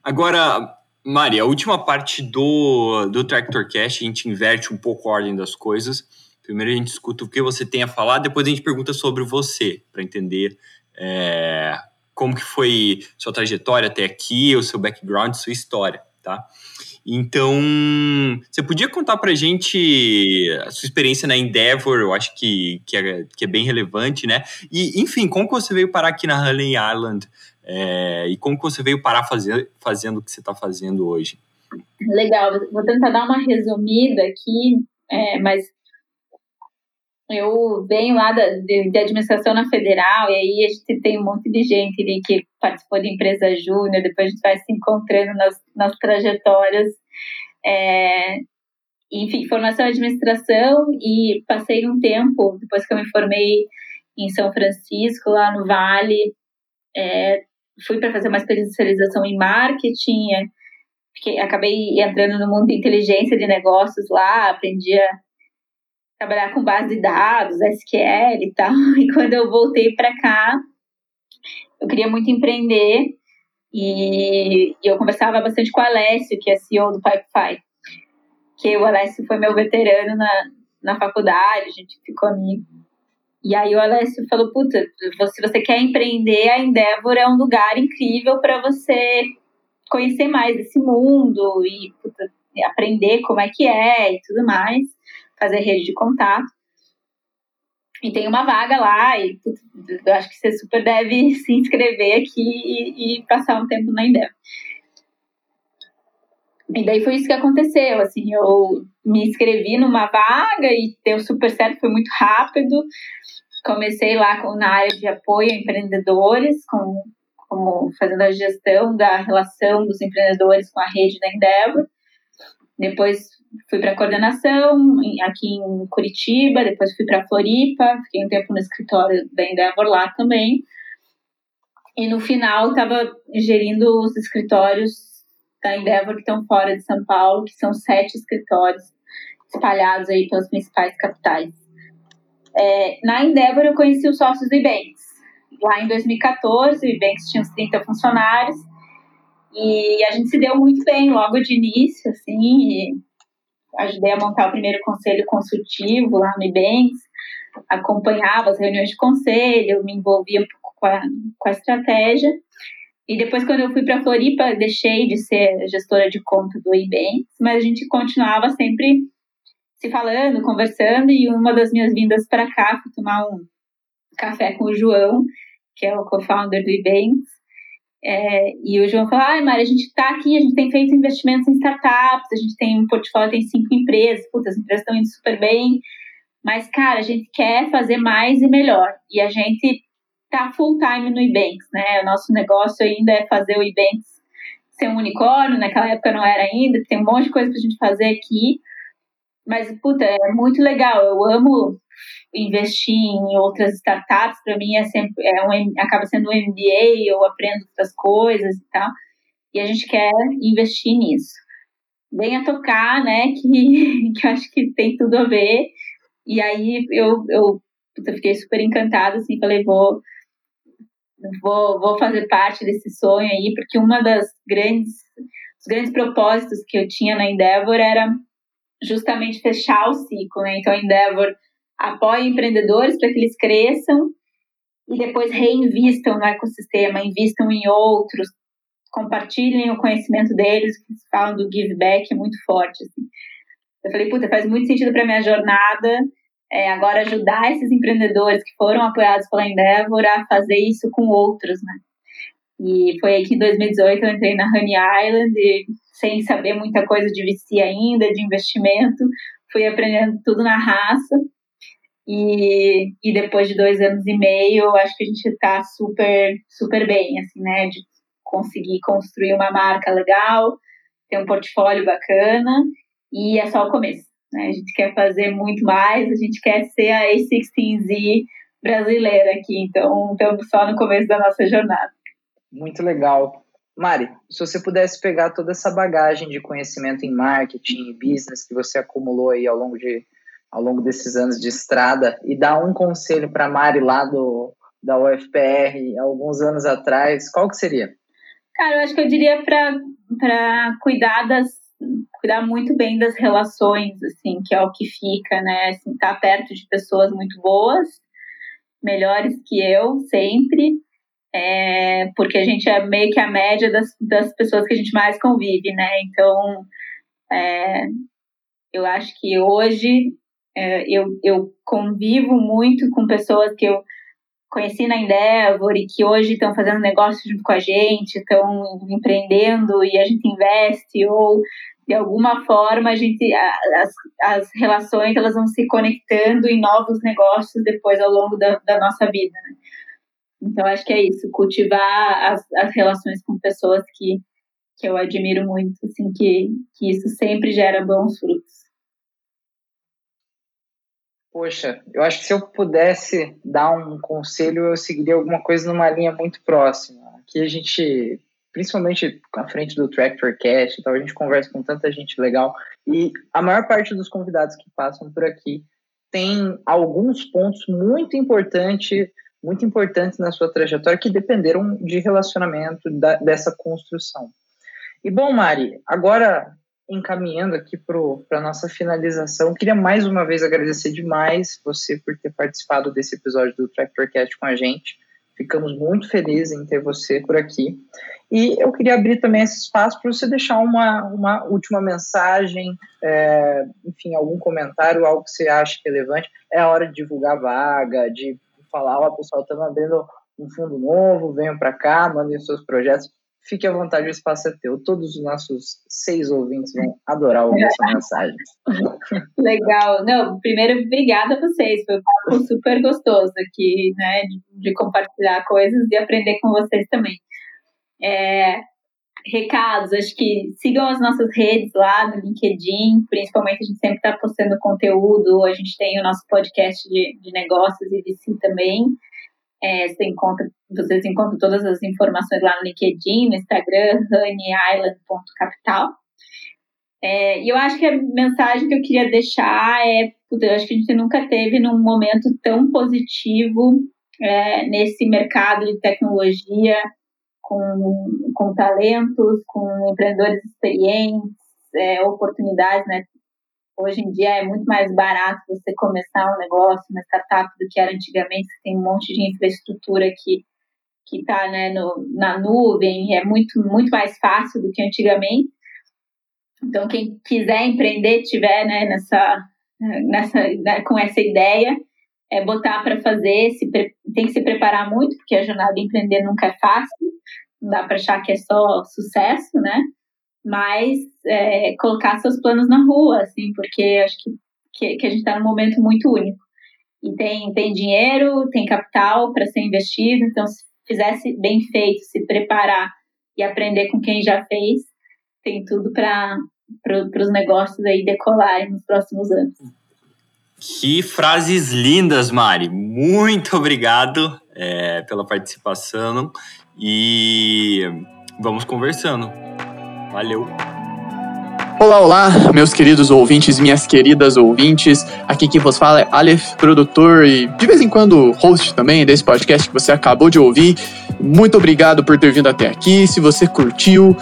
Agora, Mari, a última parte do, do Tractor Cash, a gente inverte um pouco a ordem das coisas. Primeiro a gente escuta o que você tem a falar, depois a gente pergunta sobre você, para entender é, como que foi sua trajetória até aqui, o seu background, sua história, tá? Então, você podia contar pra gente a sua experiência na Endeavor, eu acho que, que, é, que é bem relevante, né? E, enfim, como que você veio parar aqui na Honey Island é, e como que você veio parar fazer, fazendo o que você está fazendo hoje? Legal, vou tentar dar uma resumida aqui, é, mas eu venho lá da, de, de, administração na federal, e aí a gente tem um monte de gente ali que participou de empresa júnior, depois a gente vai se encontrando nas, nas trajetórias. É, enfim, formação em administração, e passei um tempo, depois que eu me formei em São Francisco, lá no Vale, é, fui para fazer uma especialização em marketing, é, fiquei, acabei entrando no mundo de inteligência de negócios lá, aprendi a trabalhar com base de dados, SQL e tal. [LAUGHS] E quando eu voltei para cá, eu queria muito empreender e, eu conversava bastante com o Alessio, que é CEO do Pipefy, que o Alessio foi meu veterano na, na faculdade, a gente ficou amigo. E aí o Alessio falou, puta, se você quer empreender, a Endeavor é um lugar incrível para você conhecer mais esse mundo e puta, aprender como é que é e tudo mais fazer rede de contato. E tem uma vaga lá, e eu acho que você super deve [LAUGHS] se inscrever aqui e, e passar um tempo na Endeavor. E daí foi isso que aconteceu, assim, eu me inscrevi numa vaga e deu super certo, foi muito rápido. Comecei lá com, na área de apoio a empreendedores, com, como fazendo a gestão da relação dos empreendedores com a rede da Endeavor. Depois fui para coordenação aqui em Curitiba, depois fui para Floripa, fiquei um tempo no escritório da Endeavor lá também. E no final estava gerindo os escritórios da Endeavor que estão fora de São Paulo, que são sete escritórios espalhados aí pelas principais capitais. É, na Endeavor eu conheci os sócios do Ibanks. Lá em 2014, o Ibanks tinha uns 30 funcionários e a gente se deu muito bem logo de início, assim, ajudei a montar o primeiro conselho consultivo lá no Ibanks. acompanhava as reuniões de conselho, me envolvia um pouco com a, com a estratégia. E depois, quando eu fui para Floripa, deixei de ser gestora de conta do Ebanks, mas a gente continuava sempre se falando, conversando. E uma das minhas vindas para cá foi tomar um café com o João, que é o co-founder do Ebanks. É, e o João falou: ai, Mari, a gente está aqui, a gente tem feito investimentos em startups, a gente tem um portfólio, tem cinco empresas, puta, as empresas estão indo super bem, mas, cara, a gente quer fazer mais e melhor. E a gente tá full time no Ebanks, né? O nosso negócio ainda é fazer o Ebanks ser um unicórnio, naquela época não era ainda, tem um monte de coisa pra gente fazer aqui. Mas, puta, é muito legal. Eu amo investir em outras startups. Para mim é sempre é um, acaba sendo um MBA, eu aprendo outras coisas e tal. E a gente quer investir nisso. Venha tocar, né? [LAUGHS] Que, que eu acho que tem tudo a ver. E aí eu, eu, eu fiquei super encantada, assim, falei, vou vou, vou fazer parte desse sonho aí, porque uma das grandes, os grandes propósitos que eu tinha na Endeavor era justamente fechar o ciclo, né? Então a Endeavor apoia empreendedores para que eles cresçam e depois reinvistam no ecossistema, invistam em outros, compartilhem o conhecimento deles, que falam do give back é muito forte. Assim. Eu falei, puta, faz muito sentido para minha jornada é, agora ajudar esses empreendedores que foram apoiados pela Endeavor a fazer isso com outros, né? E foi aqui em 2018 eu entrei na Honey Island e, sem saber muita coisa de VC ainda, de investimento, fui aprendendo tudo na raça. E, e depois de dois anos e meio, acho que a gente está super, super bem, assim, né? De conseguir construir uma marca legal, ter um portfólio bacana, e é só o começo. Né? A gente quer fazer muito mais, a gente quer ser a A16Z brasileira aqui, então estamos só no começo da nossa jornada. Muito legal. Mari, se você pudesse pegar toda essa bagagem de conhecimento em marketing e business que você acumulou aí ao longo, de, ao longo desses anos de estrada e dar um conselho para Mari lá do, da UFPR alguns anos atrás, qual que seria? Cara, eu acho que eu diria para cuidar das cuidar muito bem das relações, assim, que é o que fica, né? Assim, tá perto de pessoas muito boas, melhores que eu, sempre, é, porque a gente é meio que a média das, das pessoas que a gente mais convive, né? Então, é, eu acho que hoje eu, eu convivo muito com pessoas que eu conheci na Endeavor e que hoje estão fazendo negócio junto com a gente, estão empreendendo e a gente investe, ou de alguma forma a gente as, as relações elas vão se conectando em novos negócios depois ao longo da, da nossa vida né? então acho que é isso cultivar as, as relações com pessoas que que eu admiro muito assim que que isso sempre gera bons frutos Poxa, eu acho que se eu pudesse dar um conselho, eu seguiria alguma coisa numa linha muito próxima. Aqui a gente principalmente à frente do Tractor Cast, então a gente conversa com tanta gente legal e a maior parte dos convidados que passam por aqui tem alguns pontos muito importantes, muito importantes na sua trajetória que dependeram de relacionamento da, dessa construção. E bom, Mari, agora encaminhando aqui para a nossa finalização, queria mais uma vez agradecer demais você por ter participado desse episódio do Tractor Cast com a gente. Ficamos muito felizes em ter você por aqui. E eu queria abrir também esse espaço para você deixar uma, uma última mensagem, é, enfim, algum comentário, algo que você acha relevante. É a hora de divulgar a vaga, de falar, ó, pessoal, estamos abrindo um fundo novo, venham para cá, mandem seus projetos. Fique à vontade, o espaço é teu. Todos os nossos seis ouvintes vão adorar ouvir essa [LAUGHS] mensagem. Legal. Não, primeiro, obrigada a vocês. Foi um papo super gostoso aqui, né? De, de compartilhar coisas e aprender com vocês também. É, recados, acho que sigam as nossas redes lá no LinkedIn, principalmente a gente sempre está postando conteúdo, a gente tem o nosso podcast de, de negócios e VC também. É, você encontra, vocês encontram todas as informações lá no LinkedIn, no Instagram, honeyisland.capital. É, e eu acho que a mensagem que eu queria deixar é, eu acho que a gente nunca teve num momento tão positivo é, nesse mercado de tecnologia, com, com talentos, com empreendedores experientes, é, oportunidades, né? Hoje em dia é muito mais barato você começar um negócio, uma startup, do que era antigamente. Você tem um monte de infraestrutura que que está né, na nuvem, é muito, muito mais fácil do que antigamente. Então, quem quiser empreender, tiver né, nessa, nessa, né, com essa ideia, é botar para fazer, se, tem que se preparar muito, porque a jornada de empreender nunca é fácil, não dá para achar que é só sucesso, né? Mas é, colocar seus planos na rua, assim, porque acho que, que, que a gente está num momento muito único. E tem, tem dinheiro, tem capital para ser investido, então se fizesse bem feito, se preparar e aprender com quem já fez, tem tudo para pro, os negócios aí decolarem nos próximos anos. Que frases lindas, Mari. Muito obrigado é, pela participação e vamos conversando. Valeu. Olá, olá, meus queridos ouvintes, minhas queridas ouvintes. Aqui quem vos fala é Aleph, produtor e de vez em quando host também desse podcast que você acabou de ouvir. Muito obrigado por ter vindo até aqui. Se você curtiu,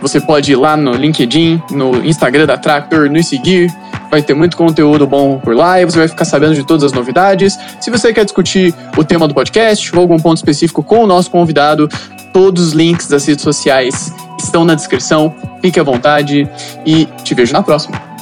você pode ir lá no LinkedIn, no Instagram da Tractor, nos seguir. Vai ter muito conteúdo bom por lá e você vai ficar sabendo de todas as novidades. Se você quer discutir o tema do podcast ou algum ponto específico com o nosso convidado, todos os links das redes sociais estão na descrição. Fique à vontade e te vejo na próxima.